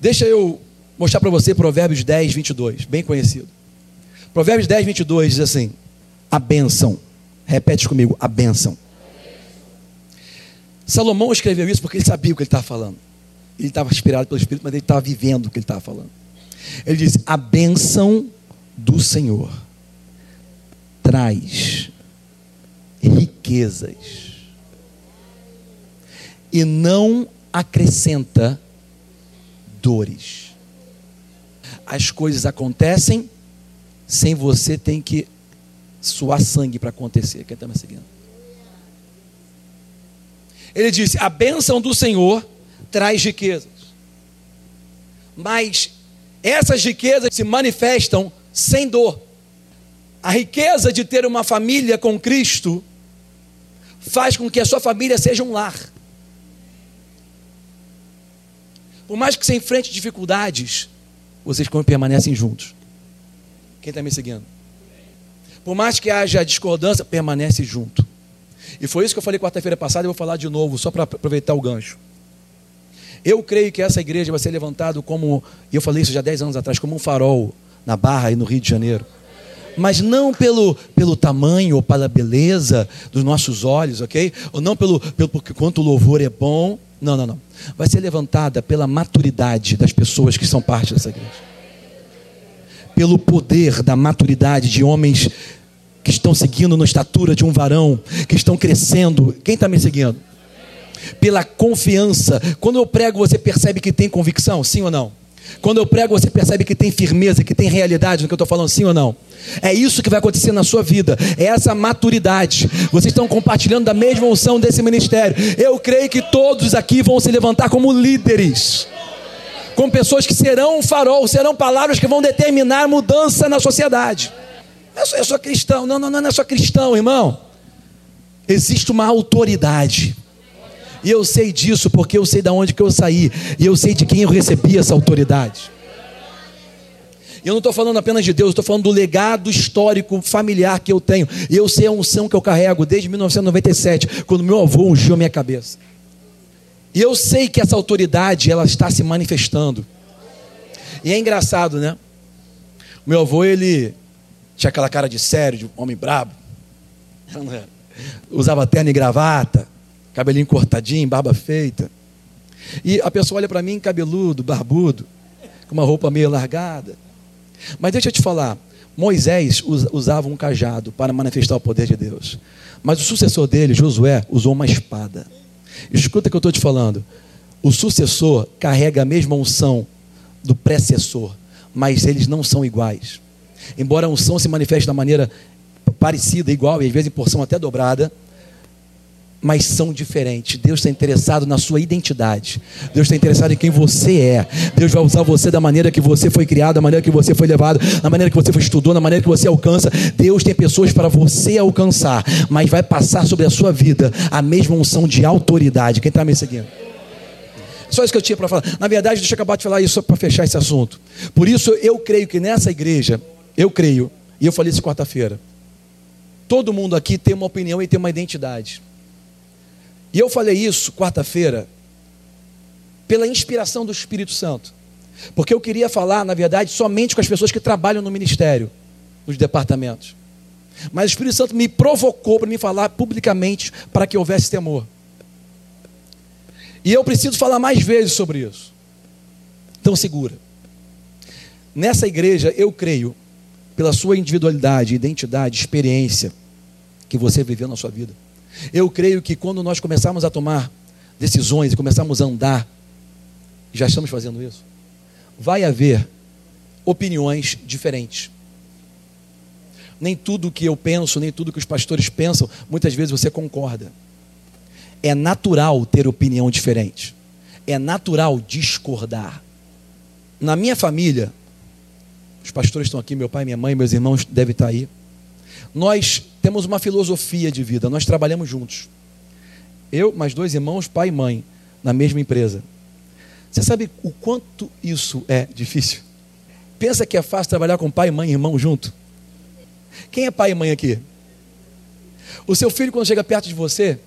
Deixa eu mostrar para você Provérbios 10, 22, bem conhecido. Provérbios 10, 22 diz assim: a bênção. Repete comigo, a bênção. Salomão escreveu isso porque ele sabia o que ele estava falando. Ele estava inspirado pelo Espírito, mas ele estava vivendo o que ele estava falando. Ele diz: A bênção do Senhor traz riquezas e não acrescenta dores. As coisas acontecem sem você tem que suar sangue para acontecer. Quem está me seguindo? Ele disse: a bênção do Senhor traz riquezas. Mas essas riquezas se manifestam sem dor. A riqueza de ter uma família com Cristo faz com que a sua família seja um lar. Por mais que você enfrente dificuldades, vocês permanecem juntos. Quem está me seguindo? Por mais que haja discordância, permanece junto. E foi isso que eu falei quarta-feira passada e vou falar de novo, só para aproveitar o gancho. Eu creio que essa igreja vai ser levantada como, e eu falei isso já 10 anos atrás, como um farol na Barra e no Rio de Janeiro. Mas não pelo, pelo tamanho ou pela beleza dos nossos olhos, ok? Ou não pelo, pelo quanto o louvor é bom. Não, não, não. Vai ser levantada pela maturidade das pessoas que são parte dessa igreja pelo poder da maturidade de homens que estão seguindo na estatura de um varão, que estão crescendo. Quem está me seguindo? Pela confiança. Quando eu prego, você percebe que tem convicção, sim ou não? Quando eu prego, você percebe que tem firmeza, que tem realidade no que eu estou falando, sim ou não? É isso que vai acontecer na sua vida, é essa maturidade. Vocês estão compartilhando da mesma unção desse ministério. Eu creio que todos aqui vão se levantar como líderes com pessoas que serão um farol, serão palavras que vão determinar mudança na sociedade. Eu sou, eu sou cristão. Não, não, não, não é só cristão, irmão. Existe uma autoridade. E eu sei disso porque eu sei de onde que eu saí. E eu sei de quem eu recebi essa autoridade. Eu não estou falando apenas de Deus, estou falando do legado histórico familiar que eu tenho. E eu sei a unção que eu carrego desde 1997, quando meu avô ungiu a minha cabeça. E eu sei que essa autoridade ela está se manifestando. E é engraçado, né? O meu avô, ele tinha aquela cara de sério, de homem brabo. *laughs* Usava terno e gravata, cabelinho cortadinho, barba feita. E a pessoa olha para mim cabeludo, barbudo, com uma roupa meio largada. Mas deixa eu te falar, Moisés usava um cajado para manifestar o poder de Deus. Mas o sucessor dele, Josué, usou uma espada. Escuta o que eu estou te falando. O sucessor carrega a mesma unção do precessor, mas eles não são iguais. Embora a unção se manifeste da maneira parecida, igual, e às vezes em porção até dobrada, mas são diferentes. Deus está interessado na sua identidade. Deus está interessado em quem você é. Deus vai usar você da maneira que você foi criado, da maneira que você foi levado, da maneira que você estudou, da maneira que você alcança. Deus tem pessoas para você alcançar, mas vai passar sobre a sua vida a mesma unção de autoridade. Quem está me seguindo? Só isso que eu tinha para falar. Na verdade, deixa eu acabar de falar isso só para fechar esse assunto. Por isso, eu creio que nessa igreja, eu creio, e eu falei isso quarta-feira, todo mundo aqui tem uma opinião e tem uma identidade. E eu falei isso quarta-feira pela inspiração do Espírito Santo. Porque eu queria falar, na verdade, somente com as pessoas que trabalham no ministério, nos departamentos. Mas o Espírito Santo me provocou para me falar publicamente para que houvesse temor. E eu preciso falar mais vezes sobre isso. Então segura. Nessa igreja, eu creio, pela sua individualidade, identidade, experiência que você viveu na sua vida eu creio que quando nós começarmos a tomar decisões e começarmos a andar, já estamos fazendo isso, vai haver opiniões diferentes. Nem tudo que eu penso, nem tudo que os pastores pensam, muitas vezes você concorda. É natural ter opinião diferente. É natural discordar. Na minha família, os pastores estão aqui, meu pai, minha mãe, meus irmãos devem estar aí. Nós temos uma filosofia de vida, nós trabalhamos juntos. Eu, mais dois irmãos, pai e mãe, na mesma empresa. Você sabe o quanto isso é difícil? Pensa que é fácil trabalhar com pai, mãe e irmão junto? Quem é pai e mãe aqui? O seu filho, quando chega perto de você,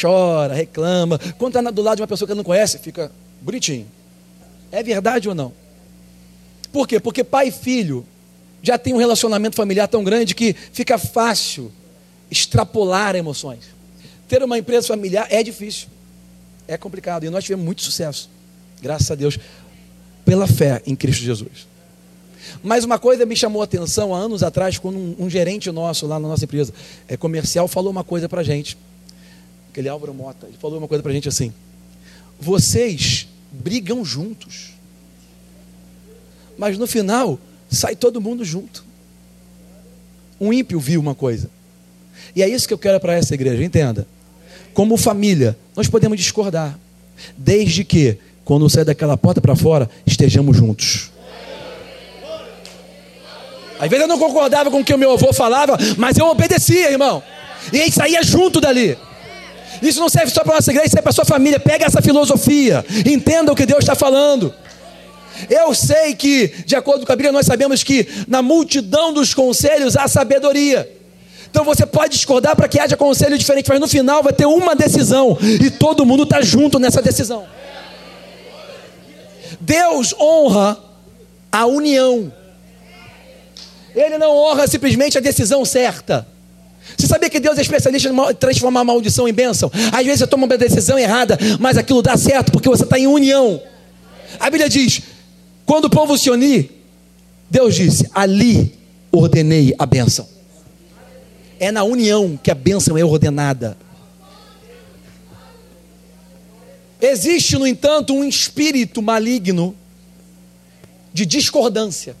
chora, reclama. Quando está do lado de uma pessoa que não conhece, fica bonitinho. É verdade ou não? Por quê? Porque pai e filho já tem um relacionamento familiar tão grande que fica fácil extrapolar emoções. Ter uma empresa familiar é difícil, é complicado. E nós tivemos muito sucesso, graças a Deus, pela fé em Cristo Jesus. Mas uma coisa me chamou a atenção há anos atrás, quando um, um gerente nosso lá na nossa empresa é, comercial falou uma coisa para gente. Aquele Álvaro Mota, ele falou uma coisa para gente assim: vocês brigam juntos, mas no final sai todo mundo junto. Um ímpio viu uma coisa. E é isso que eu quero para essa igreja, entenda. Como família, nós podemos discordar, desde que, quando sair daquela porta para fora, estejamos juntos. Às vezes eu não concordava com o que o meu avô falava, mas eu obedecia, irmão. E a gente saía junto dali. Isso não serve só para nossa igreja, serve para a sua família. Pega essa filosofia, entenda o que Deus está falando. Eu sei que, de acordo com a Bíblia, nós sabemos que na multidão dos conselhos há sabedoria. Então você pode discordar para que haja conselho diferente, mas no final vai ter uma decisão e todo mundo está junto nessa decisão. Deus honra a união. Ele não honra simplesmente a decisão certa. Você sabia que Deus é especialista em transformar maldição em bênção? Às vezes você toma uma decisão errada, mas aquilo dá certo porque você está em união. A Bíblia diz: quando o povo se unir, Deus disse: ali ordenei a bênção. É na união que a bênção é ordenada. Existe, no entanto, um espírito maligno de discordância.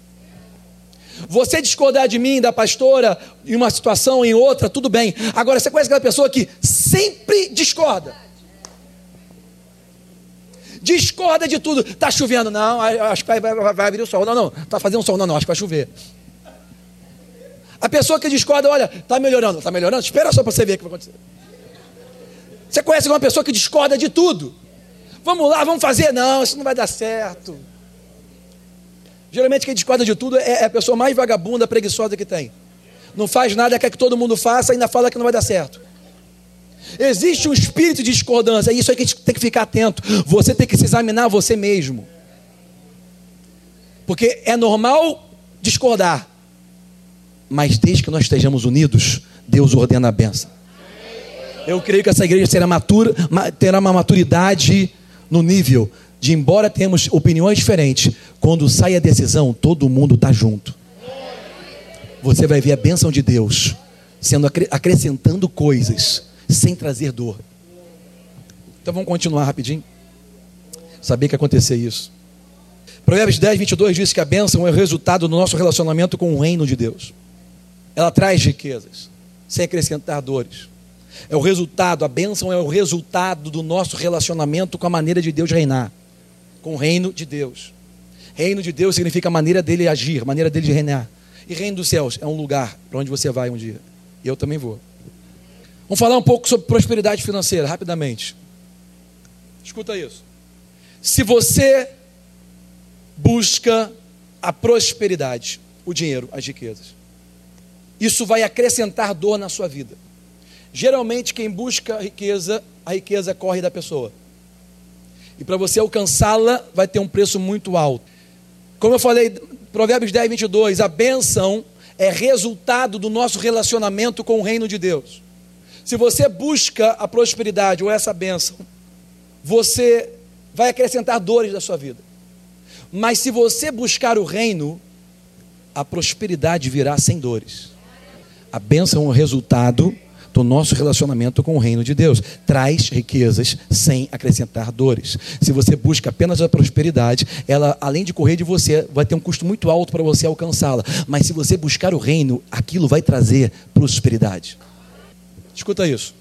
Você discordar de mim, da pastora, em uma situação, em outra, tudo bem. Agora, você conhece aquela pessoa que sempre discorda discorda de tudo. Está chovendo, não, acho que vai, vai, vai abrir o sol. Não, não, está fazendo sol, não, não, acho que vai chover. A pessoa que discorda, olha, está melhorando, está melhorando, espera só para você ver o que vai acontecer. Você conhece uma pessoa que discorda de tudo? Vamos lá, vamos fazer? Não, isso não vai dar certo. Geralmente quem discorda de tudo é, é a pessoa mais vagabunda, preguiçosa que tem. Não faz nada, quer que todo mundo faça, ainda fala que não vai dar certo. Existe um espírito de discordância, é isso aí que a gente tem que ficar atento. Você tem que se examinar você mesmo. Porque é normal discordar, mas desde que nós estejamos unidos, Deus ordena a benção. Eu creio que essa igreja será matura, terá uma maturidade no nível de, embora tenhamos opiniões diferentes, quando sai a decisão, todo mundo está junto. você vai ver a bênção de Deus sendo acrescentando coisas sem trazer dor. Então vamos continuar rapidinho. Sabia que ia acontecer isso. Provérbios 10, 22 diz que a bênção é o resultado do nosso relacionamento com o reino de Deus. Ela traz riquezas, sem acrescentar dores. É o resultado, a bênção é o resultado do nosso relacionamento com a maneira de Deus reinar, com o reino de Deus. Reino de Deus significa a maneira dele agir, maneira dele de reinar. E reino dos céus é um lugar para onde você vai um dia. Eu também vou. Vamos falar um pouco sobre prosperidade financeira, rapidamente. Escuta isso. Se você busca a prosperidade, o dinheiro, as riquezas, isso vai acrescentar dor na sua vida. Geralmente, quem busca a riqueza, a riqueza corre da pessoa. E para você alcançá-la, vai ter um preço muito alto. Como eu falei, Provérbios 10, 22, a benção é resultado do nosso relacionamento com o reino de Deus. Se você busca a prosperidade ou essa bênção, você vai acrescentar dores da sua vida. Mas se você buscar o reino, a prosperidade virá sem dores. A bênção é o resultado do nosso relacionamento com o reino de Deus. Traz riquezas sem acrescentar dores. Se você busca apenas a prosperidade, ela, além de correr de você, vai ter um custo muito alto para você alcançá-la. Mas se você buscar o reino, aquilo vai trazer prosperidade. Escuta isso.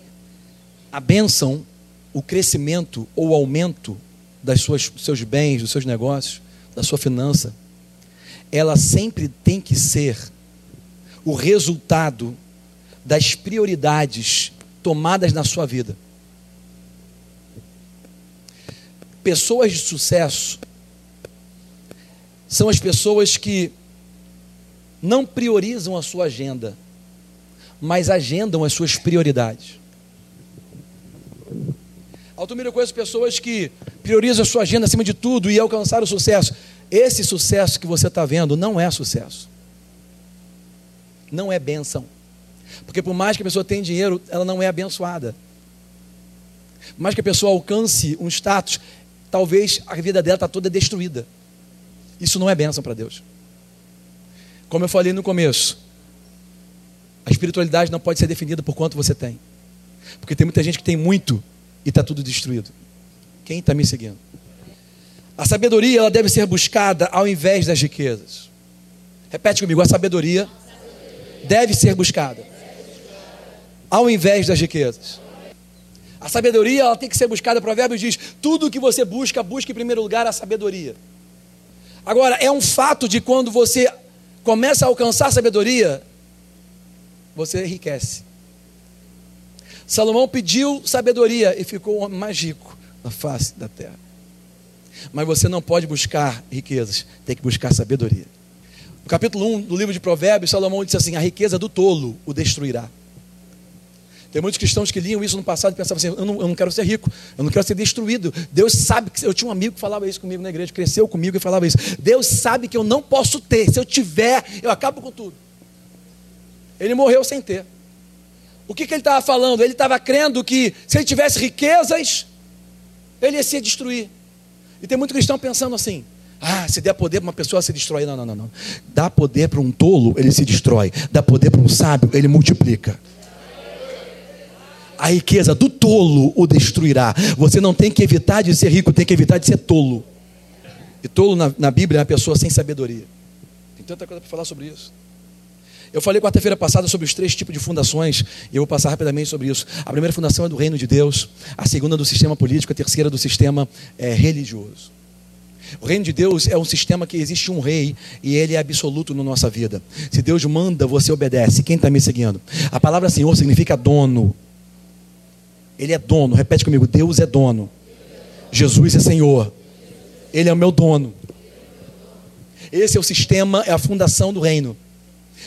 A bênção, o crescimento ou o aumento das suas, seus bens, dos seus negócios, da sua finança, ela sempre tem que ser o resultado das prioridades tomadas na sua vida. Pessoas de sucesso são as pessoas que não priorizam a sua agenda, mas agendam as suas prioridades. Altamira, eu conheço pessoas que priorizam a sua agenda acima de tudo e alcançar o sucesso. Esse sucesso que você está vendo não é sucesso. Não é bênção. Porque por mais que a pessoa tenha dinheiro, ela não é abençoada. Por mais que a pessoa alcance um status, talvez a vida dela está toda destruída. Isso não é bênção para Deus. Como eu falei no começo, a espiritualidade não pode ser definida por quanto você tem. Porque tem muita gente que tem muito e está tudo destruído. Quem está me seguindo? A sabedoria ela deve ser buscada ao invés das riquezas. Repete comigo: a sabedoria deve ser buscada ao invés das riquezas. A sabedoria ela tem que ser buscada. O provérbio diz: tudo que você busca, busque em primeiro lugar a sabedoria. Agora, é um fato de quando você começa a alcançar a sabedoria, você enriquece. Salomão pediu sabedoria e ficou o homem mais rico na face da terra. Mas você não pode buscar riquezas, tem que buscar sabedoria. No capítulo 1 do livro de Provérbios, Salomão disse assim: A riqueza do tolo o destruirá. Tem muitos cristãos que liam isso no passado e pensavam assim: eu não, eu não quero ser rico, eu não quero ser destruído. Deus sabe que. Eu tinha um amigo que falava isso comigo na igreja, cresceu comigo e falava isso. Deus sabe que eu não posso ter. Se eu tiver, eu acabo com tudo. Ele morreu sem ter. O que, que ele estava falando? Ele estava crendo que se ele tivesse riquezas, ele ia se destruir. E tem muito cristão pensando assim: ah, se der poder para uma pessoa se destrói. Não, não, não, não. Dá poder para um tolo, ele se destrói. Dá poder para um sábio, ele multiplica a riqueza do tolo o destruirá. Você não tem que evitar de ser rico, tem que evitar de ser tolo. E tolo na, na Bíblia é uma pessoa sem sabedoria. Tem tanta coisa para falar sobre isso. Eu falei quarta-feira passada sobre os três tipos de fundações, e eu vou passar rapidamente sobre isso. A primeira fundação é do reino de Deus, a segunda do sistema político, a terceira do sistema é, religioso. O reino de Deus é um sistema que existe um rei e ele é absoluto na nossa vida. Se Deus manda, você obedece. Quem está me seguindo? A palavra Senhor significa dono. Ele é dono. Repete comigo: Deus é dono. Jesus é Senhor. Ele é o meu dono. Esse é o sistema, é a fundação do reino.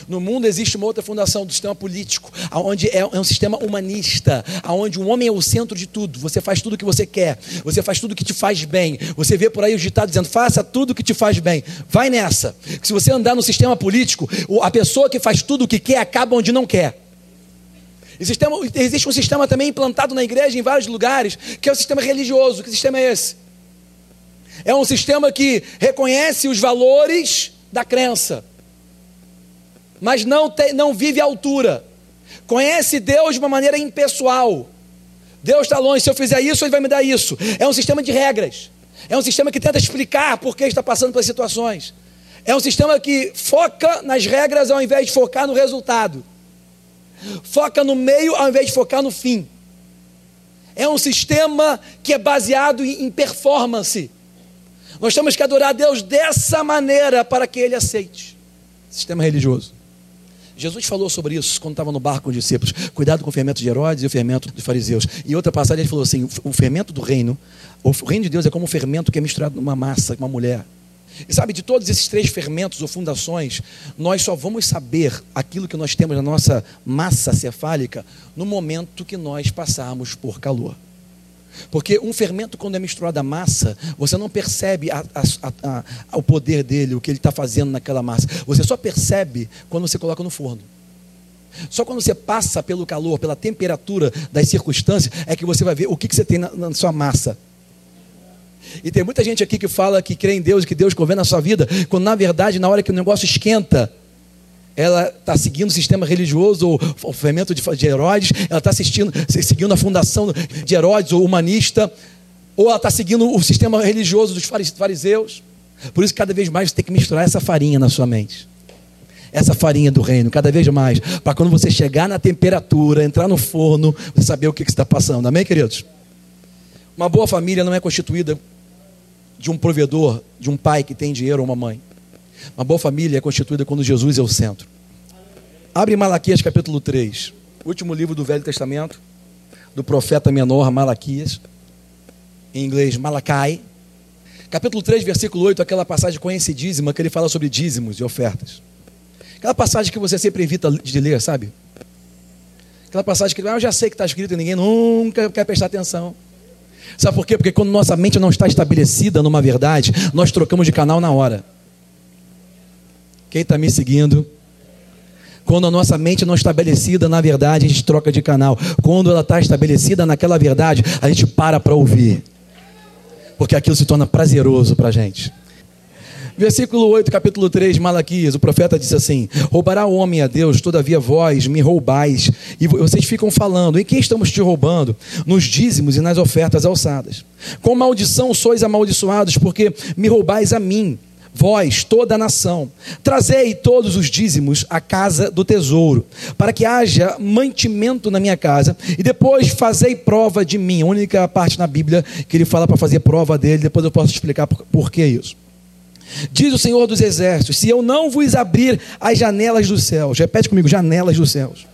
No mundo existe uma outra fundação do sistema político, onde é, é um sistema humanista, onde o homem é o centro de tudo. Você faz tudo o que você quer, você faz tudo o que te faz bem. Você vê por aí os ditados dizendo: faça tudo o que te faz bem. Vai nessa. Se você andar no sistema político, a pessoa que faz tudo o que quer acaba onde não quer. Existe um sistema também implantado na igreja em vários lugares, que é o sistema religioso. Que sistema é esse? É um sistema que reconhece os valores da crença. Mas não, tem, não vive à altura. Conhece Deus de uma maneira impessoal. Deus está longe, se eu fizer isso, Ele vai me dar isso. É um sistema de regras. É um sistema que tenta explicar por que está passando pelas situações. É um sistema que foca nas regras ao invés de focar no resultado. Foca no meio ao invés de focar no fim. É um sistema que é baseado em performance. Nós temos que adorar a Deus dessa maneira para que Ele aceite. Sistema religioso. Jesus falou sobre isso quando estava no barco com os discípulos. Cuidado com o fermento de Herodes e o fermento dos fariseus. E outra passagem ele falou assim: o fermento do reino, o reino de Deus é como um fermento que é misturado numa massa, com uma mulher. E sabe, de todos esses três fermentos ou fundações, nós só vamos saber aquilo que nós temos na nossa massa cefálica no momento que nós passarmos por calor. Porque um fermento, quando é misturado à massa, você não percebe a, a, a, o poder dele, o que ele está fazendo naquela massa. Você só percebe quando você coloca no forno. Só quando você passa pelo calor, pela temperatura das circunstâncias, é que você vai ver o que, que você tem na, na sua massa. E tem muita gente aqui que fala que crê em Deus, que Deus governa a sua vida, quando na verdade, na hora que o negócio esquenta, ela está seguindo o sistema religioso ou o fermento de, de Herodes, ela está seguindo a fundação de Herodes ou humanista, ou ela está seguindo o sistema religioso dos fariseus. Por isso, cada vez mais você tem que misturar essa farinha na sua mente. Essa farinha do reino, cada vez mais. Para quando você chegar na temperatura, entrar no forno, você saber o que, que está passando. Amém, queridos? Uma boa família não é constituída de um provedor, de um pai que tem dinheiro ou uma mãe. Uma boa família é constituída quando Jesus é o centro. Abre Malaquias capítulo 3, último livro do Velho Testamento, do profeta menor Malaquias, em inglês Malakai. Capítulo 3, versículo 8, aquela passagem conhecidíssima que ele fala sobre dízimos e ofertas. Aquela passagem que você sempre evita de ler, sabe? Aquela passagem que ah, eu já sei que está escrito e ninguém nunca quer prestar atenção. Sabe por quê? Porque quando nossa mente não está estabelecida numa verdade, nós trocamos de canal na hora. Quem está me seguindo? Quando a nossa mente não é estabelecida na verdade, a gente troca de canal. Quando ela está estabelecida naquela verdade, a gente para para ouvir. Porque aquilo se torna prazeroso para a gente. Versículo 8, capítulo 3, Malaquias, o profeta disse assim: Roubará o homem a Deus, todavia vós me roubais. E vocês ficam falando: em quem estamos te roubando? Nos dízimos e nas ofertas alçadas. Com maldição sois amaldiçoados, porque me roubais a mim vós, toda a nação, trazei todos os dízimos à casa do tesouro, para que haja mantimento na minha casa, e depois fazei prova de mim. A única parte na Bíblia que ele fala para fazer prova dele, depois eu posso explicar por, por que isso. Diz o Senhor dos Exércitos: se eu não vos abrir as janelas dos céus, repete comigo, janelas dos céus,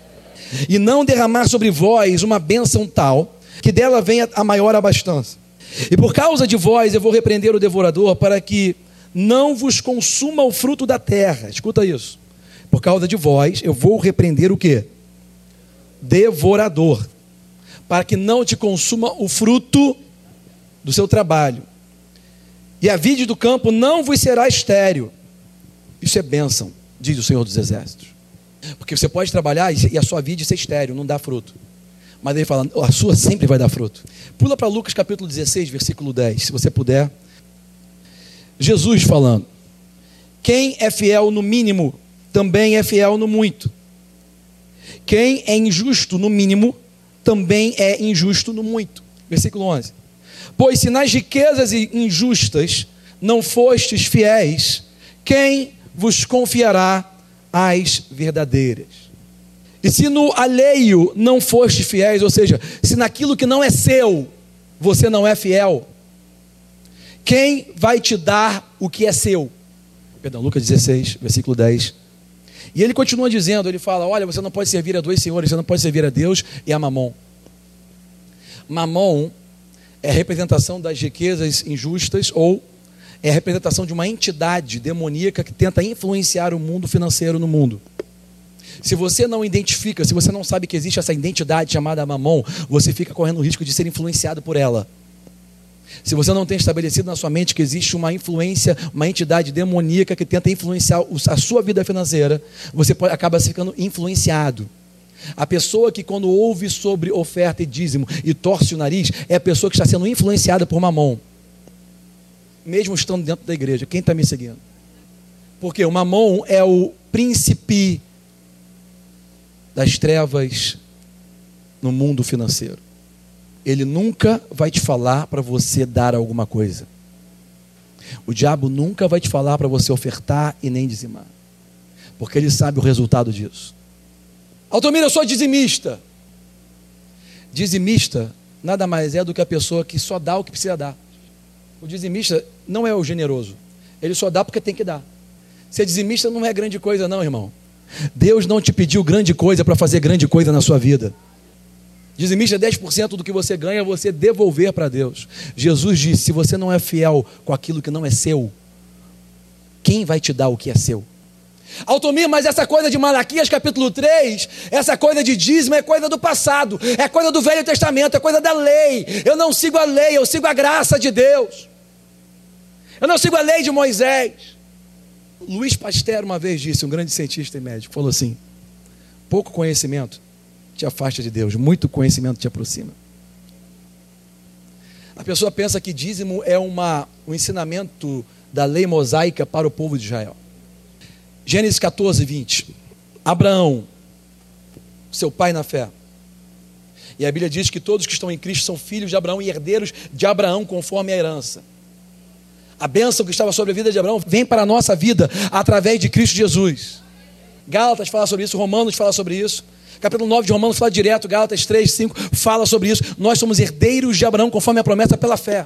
e não derramar sobre vós uma bênção tal, que dela venha a maior abastança. E por causa de vós eu vou repreender o devorador, para que não vos consuma o fruto da terra. Escuta isso. Por causa de vós eu vou repreender o que? Devorador. Para que não te consuma o fruto do seu trabalho e a vide do campo não vos será estéreo. Isso é bênção, diz o Senhor dos Exércitos. Porque você pode trabalhar e a sua vida ser estéreo, não dá fruto. Mas ele fala, a sua sempre vai dar fruto. Pula para Lucas capítulo 16, versículo 10, se você puder. Jesus falando: Quem é fiel no mínimo, também é fiel no muito. Quem é injusto no mínimo, também é injusto no muito. Versículo 11. Pois se nas riquezas injustas não fostes fiéis, quem vos confiará as verdadeiras? E se no alheio não fostes fiéis, ou seja, se naquilo que não é seu, você não é fiel, quem vai te dar o que é seu? Perdão, Lucas 16, versículo 10. E ele continua dizendo, ele fala: "Olha, você não pode servir a dois senhores, você não pode servir a Deus e a Mamon". Mamon é representação das riquezas injustas ou é representação de uma entidade demoníaca que tenta influenciar o mundo financeiro no mundo. Se você não identifica, se você não sabe que existe essa identidade chamada Mamon, você fica correndo o risco de ser influenciado por ela. Se você não tem estabelecido na sua mente que existe uma influência, uma entidade demoníaca que tenta influenciar a sua vida financeira, você acaba ficando influenciado. A pessoa que, quando ouve sobre oferta e dízimo e torce o nariz, é a pessoa que está sendo influenciada por mamão, mesmo estando dentro da igreja. Quem está me seguindo? Porque o mamão é o príncipe das trevas no mundo financeiro. Ele nunca vai te falar para você dar alguma coisa. O diabo nunca vai te falar para você ofertar e nem dizimar. Porque ele sabe o resultado disso. Altomir, eu sou dizimista. Dizimista nada mais é do que a pessoa que só dá o que precisa dar. O dizimista não é o generoso. Ele só dá porque tem que dar. Ser dizimista não é grande coisa, não, irmão. Deus não te pediu grande coisa para fazer grande coisa na sua vida. Dizimista é 10% do que você ganha, você devolver para Deus. Jesus disse: se você não é fiel com aquilo que não é seu, quem vai te dar o que é seu? Altomir, mas essa coisa de Malaquias capítulo 3, essa coisa de dízimo é coisa do passado, é coisa do Velho Testamento, é coisa da lei. Eu não sigo a lei, eu sigo a graça de Deus. Eu não sigo a lei de Moisés. Luiz Pasteur uma vez disse, um grande cientista e médico, falou assim: pouco conhecimento te afasta de Deus, muito conhecimento te aproxima. A pessoa pensa que dízimo é uma, um ensinamento da lei mosaica para o povo de Israel. Gênesis 14, 20. Abraão, seu pai na fé. E a Bíblia diz que todos que estão em Cristo são filhos de Abraão e herdeiros de Abraão conforme a herança. A bênção que estava sobre a vida de Abraão vem para a nossa vida através de Cristo Jesus. Gálatas fala sobre isso, Romanos fala sobre isso. Capítulo 9 de Romanos fala direto, Gálatas 3, 5 fala sobre isso. Nós somos herdeiros de Abraão conforme a promessa pela fé.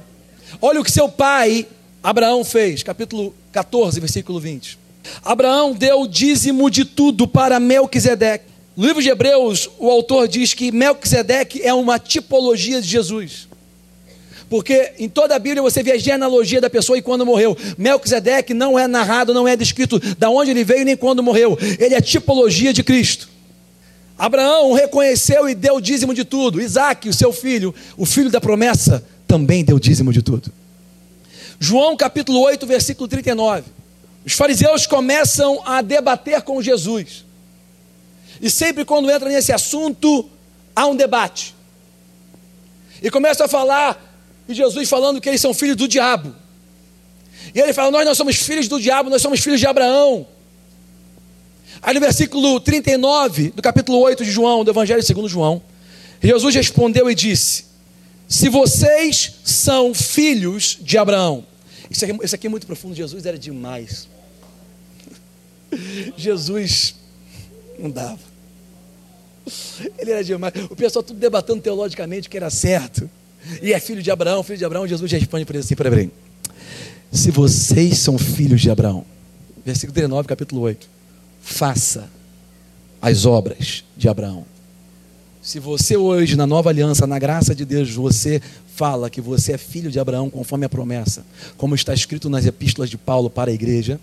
Olha o que seu pai, Abraão, fez. Capítulo 14, versículo 20. Abraão deu o dízimo de tudo para Melquisedeque. No livro de Hebreus, o autor diz que Melquisedeque é uma tipologia de Jesus. Porque em toda a Bíblia você vê a genealogia da pessoa e quando morreu. Melquisedeque não é narrado, não é descrito de onde ele veio nem quando morreu. Ele é tipologia de Cristo. Abraão reconheceu e deu dízimo de tudo. Isaac, o seu filho, o filho da promessa, também deu dízimo de tudo. João capítulo 8, versículo 39. Os fariseus começam a debater com Jesus. E sempre quando entra nesse assunto, há um debate. E começa a falar, e Jesus falando que eles são filhos do diabo. E ele fala: Nós não somos filhos do diabo, nós somos filhos de Abraão. Aí no versículo 39 do capítulo 8 de João, do Evangelho segundo João, Jesus respondeu e disse: Se vocês são filhos de Abraão, isso aqui, isso aqui é muito profundo, Jesus era demais. *laughs* Jesus não dava. Ele era demais. O pessoal tudo debatendo teologicamente o que era certo. E é filho de Abraão, filho de Abraão. Jesus responde para ele assim: peraí, Se vocês são filhos de Abraão, versículo 39, capítulo 8 faça as obras de Abraão. Se você hoje, na nova aliança, na graça de Deus, você fala que você é filho de Abraão conforme a promessa, como está escrito nas epístolas de Paulo para a igreja,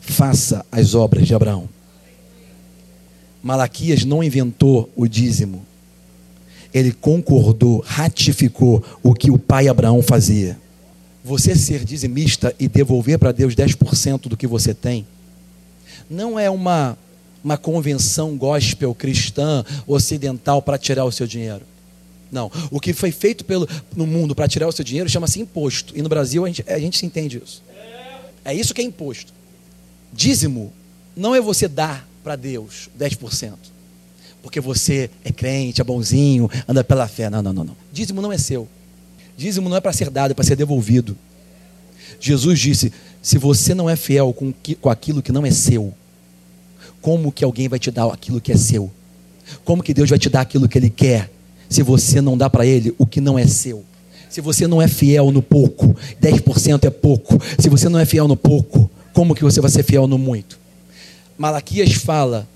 faça as obras de Abraão. Malaquias não inventou o dízimo, ele concordou, ratificou o que o pai Abraão fazia. Você ser dizimista e devolver para Deus 10% do que você tem, não é uma, uma convenção gospel cristã ocidental para tirar o seu dinheiro. Não. O que foi feito pelo, no mundo para tirar o seu dinheiro chama-se imposto. E no Brasil a gente, a gente se entende isso. É isso que é imposto. Dízimo não é você dar para Deus 10%. Porque você é crente, é bonzinho, anda pela fé. Não, não, não, não. Dízimo não é seu. Dízimo não é para ser dado, é para ser devolvido. Jesus disse: se você não é fiel com, que, com aquilo que não é seu, como que alguém vai te dar aquilo que é seu? Como que Deus vai te dar aquilo que Ele quer, se você não dá para Ele o que não é seu? Se você não é fiel no pouco, 10% é pouco. Se você não é fiel no pouco, como que você vai ser fiel no muito? Malaquias fala,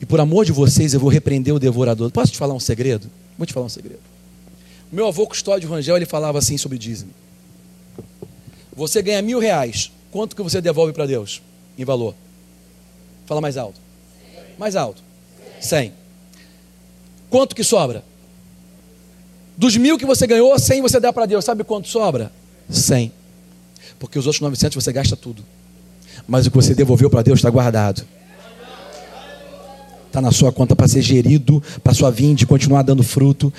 e por amor de vocês eu vou repreender o devorador. Posso te falar um segredo? Vou te falar um segredo. Meu avô Custódio Rangel, ele falava assim sobre dízimo. Você ganha mil reais, quanto que você devolve para Deus em valor? Fala mais alto. Mais alto. Cem. Quanto que sobra? Dos mil que você ganhou, cem você dá para Deus. Sabe quanto sobra? Cem. Porque os outros 900 você gasta tudo. Mas o que você devolveu para Deus está guardado. Está na sua conta para ser gerido, para sua vinde continuar dando fruto.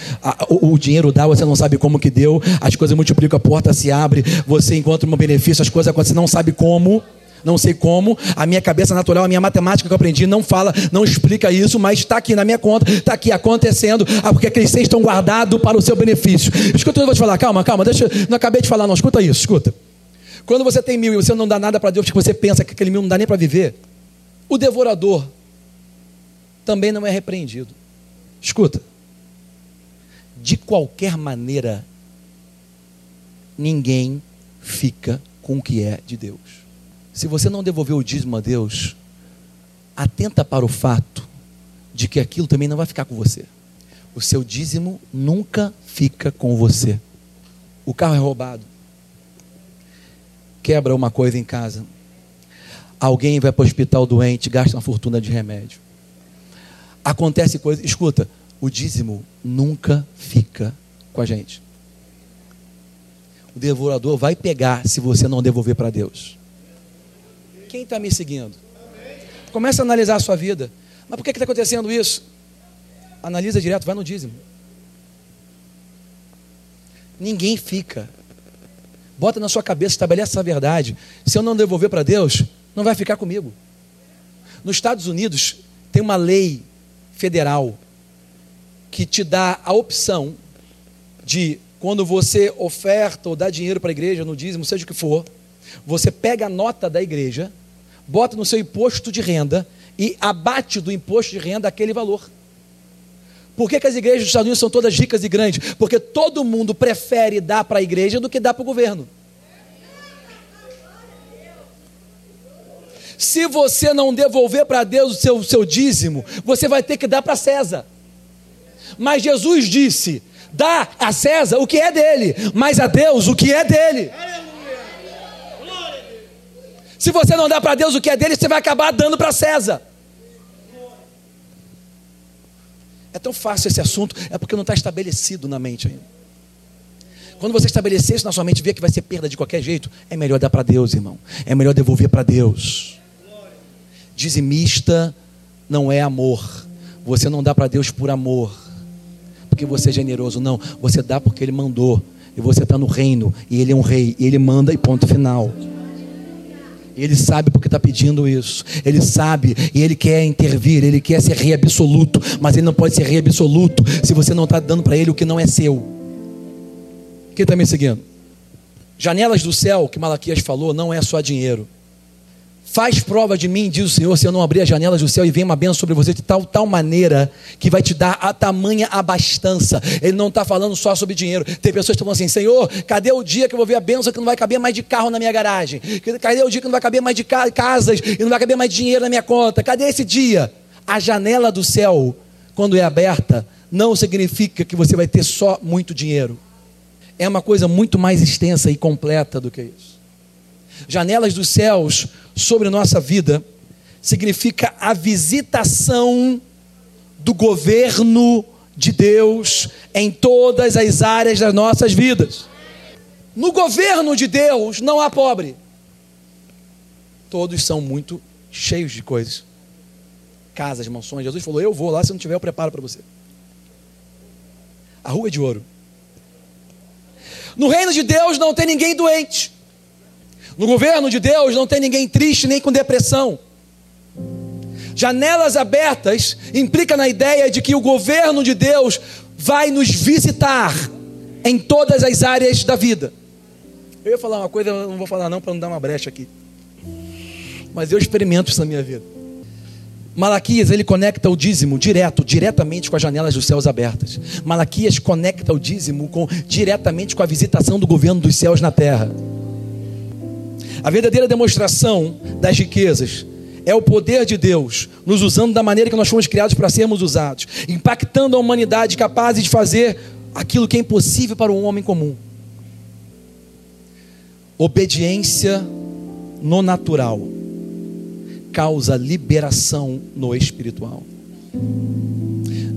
O, o, dinheiro dá, você não sabe como que deu. As coisas multiplicam, a porta se abre, você encontra um benefício, as coisas acontecem, você não sabe como Não sei como, a minha cabeça natural, a minha matemática que eu aprendi não fala, não explica isso, mas está aqui na minha conta, está aqui acontecendo, ah, porque aqueles seis estão guardados para o seu benefício. Escuta, eu vou te falar, calma, calma, deixa, não acabei de falar, não, escuta isso, escuta. Quando você tem mil e você não dá nada para Deus, porque você pensa que aquele mil não dá nem para viver, o devorador também não é repreendido. Escuta, de qualquer maneira, ninguém fica com o que é de Deus. Se você não devolver o dízimo a Deus, atenta para o fato de que aquilo também não vai ficar com você. O seu dízimo nunca fica com você. O carro é roubado. Quebra uma coisa em casa. Alguém vai para o hospital doente, gasta uma fortuna de remédio. Acontece coisa. Escuta, o dízimo nunca fica com a gente. O devorador vai pegar se você não devolver para Deus. Quem está me seguindo? Começa a analisar a sua vida. Mas por que está acontecendo isso? Analisa direto, vai no dízimo. Ninguém fica. Bota na sua cabeça, estabelece essa verdade. Se eu não devolver para Deus, não vai ficar comigo. Nos Estados Unidos tem uma lei federal que te dá a opção de, quando você oferta ou dá dinheiro para a igreja, no dízimo, seja o que for, você pega a nota da igreja, bota no seu imposto de renda e abate do imposto de renda aquele valor. Por que, que as igrejas dos Estados Unidos são todas ricas e grandes? Porque todo mundo prefere dar para a igreja do que dar para o governo. Se você não devolver para Deus o seu, seu dízimo, você vai ter que dar para César. Mas Jesus disse: dá a César o que é dele, mas a Deus o que é dele. Se você não dá para Deus o que é dele, você vai acabar dando para César. É tão fácil esse assunto, é porque não está estabelecido na mente ainda. Quando você estabelecer isso na sua mente, ver que vai ser perda de qualquer jeito, é melhor dar para Deus, irmão. É melhor devolver para Deus. Dizimista não é amor. Você não dá para Deus por amor porque você é generoso, não. Você dá porque Ele mandou. E você está no reino, e Ele é um rei, e Ele manda, e ponto final. Ele sabe porque está pedindo isso. Ele sabe e ele quer intervir. Ele quer ser rei absoluto. Mas ele não pode ser rei absoluto se você não está dando para ele o que não é seu. Quem está me seguindo? Janelas do céu que Malaquias falou não é só dinheiro. Faz prova de mim, diz o Senhor, se eu não abrir as janelas do céu e vem uma bênção sobre você de tal, tal maneira que vai te dar a tamanha abastança. Ele não está falando só sobre dinheiro. Tem pessoas que estão assim: Senhor, cadê o dia que eu vou ver a bênção que não vai caber mais de carro na minha garagem? Cadê o dia que não vai caber mais de casas e não vai caber mais dinheiro na minha conta? Cadê esse dia? A janela do céu, quando é aberta, não significa que você vai ter só muito dinheiro. É uma coisa muito mais extensa e completa do que isso janelas dos céus sobre nossa vida, significa a visitação do governo de Deus em todas as áreas das nossas vidas. No governo de Deus não há pobre. Todos são muito cheios de coisas. Casas, mansões. Jesus falou: Eu vou lá, se não tiver, eu preparo para você. A rua é de ouro. No reino de Deus não tem ninguém doente. No governo de Deus não tem ninguém triste nem com depressão. Janelas abertas implica na ideia de que o governo de Deus vai nos visitar em todas as áreas da vida. Eu ia falar uma coisa, não vou falar não para não dar uma brecha aqui. Mas eu experimento isso na minha vida. Malaquias, ele conecta o dízimo direto, diretamente com as janelas dos céus abertas. Malaquias conecta o dízimo com, diretamente com a visitação do governo dos céus na terra. A verdadeira demonstração das riquezas é o poder de Deus nos usando da maneira que nós fomos criados para sermos usados, impactando a humanidade capaz de fazer aquilo que é impossível para um homem comum. Obediência no natural causa liberação no espiritual.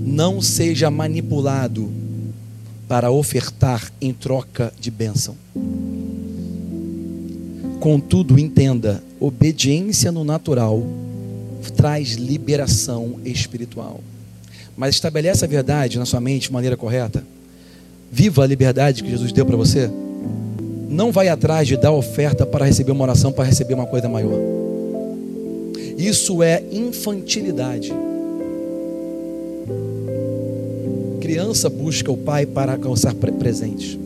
Não seja manipulado para ofertar em troca de bênção. Contudo, entenda: obediência no natural traz liberação espiritual. Mas estabelece a verdade na sua mente de maneira correta. Viva a liberdade que Jesus deu para você. não vai atrás de dar oferta para receber uma oração, para receber uma coisa maior. Isso é infantilidade. Criança busca o pai para alcançar presentes.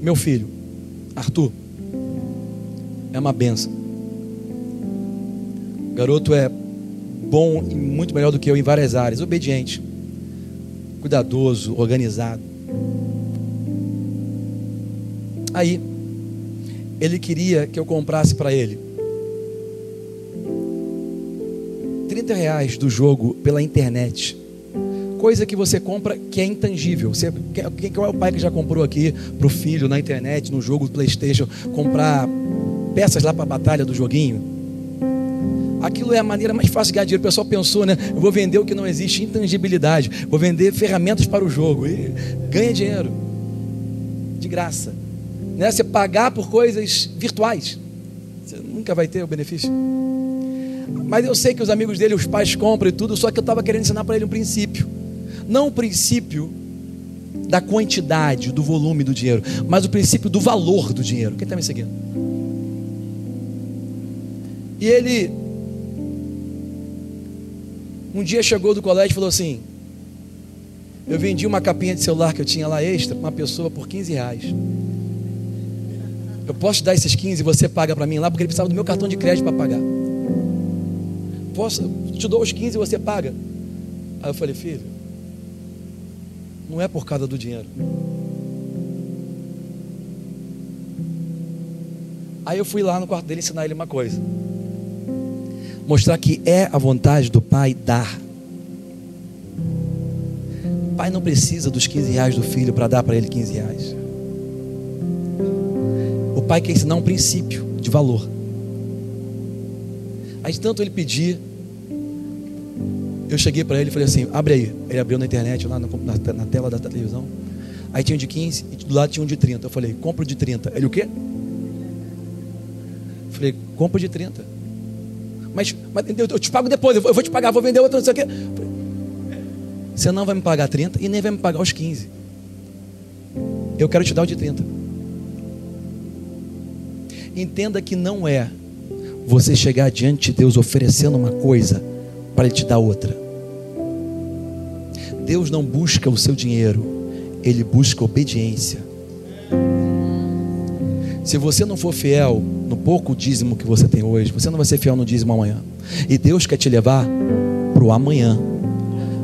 Meu filho, Arthur, é uma benção. O garoto é bom e muito melhor do que eu em várias áreas, obediente, cuidadoso, organizado. Aí, ele queria que eu comprasse para ele 30 reais do jogo pela internet. Coisa que você compra que é intangível. Você, quem, qual é o pai que já comprou aqui para o filho na internet, no jogo do Playstation, comprar peças lá para a batalha do joguinho? Aquilo é a maneira mais fácil de ganhar dinheiro. O pessoal pensou, né? Eu vou vender o que não existe, intangibilidade. Vou vender ferramentas para o jogo. E ganha dinheiro. De graça né? Você pagar por coisas virtuais. Você nunca vai ter o benefício. Mas eu sei que os amigos dele, os pais compram e tudo, só que eu estava querendo ensinar para ele um princípio. Não o princípio da quantidade, do volume do dinheiro, mas o princípio do valor do dinheiro. Quem está me seguindo? E ele um dia chegou do colégio e falou assim: Eu vendi uma capinha de celular que eu tinha lá extra para uma pessoa por 15 reais. Eu posso te dar esses 15 e você paga para mim lá, porque ele precisava do meu cartão de crédito para pagar. Posso, te dou os 15 e você paga. Aí eu falei, filho, não é por causa do dinheiro. Aí eu fui lá no quarto dele ensinar ele uma coisa. Mostrar que é a vontade do pai dar. O pai não precisa dos 15 reais do filho para dar para ele 15 reais pai quer ensinar um princípio de valor. Aí tanto ele pedir, eu cheguei para ele e falei assim: abre aí. Ele abriu na internet, lá na, na, na, tela da televisão. Aí tinha um de 15 e do lado tinha um de 30. Eu falei: compra de 30. Ele o quê? Falei: compra de 30. Mas, mas eu te pago depois, eu vou te pagar, vou vender outro, não sei o quê. Você não vai me pagar 30 e nem vai me pagar os 15. Eu quero te dar o de 30. Entenda que não é você chegar diante de Deus oferecendo uma coisa para Ele te dar outra. Deus não busca o seu dinheiro, Ele busca obediência. Se você não for fiel no pouco dízimo que você tem hoje, você não vai ser fiel no dízimo amanhã. E Deus quer te levar para o amanhã.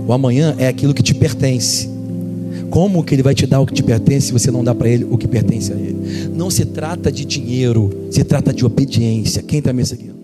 O amanhã é aquilo que te pertence. Como que ele vai te dar o que te pertence se você não dá para ele o que pertence a ele? Não se trata de dinheiro, se trata de obediência. Quem está me seguindo?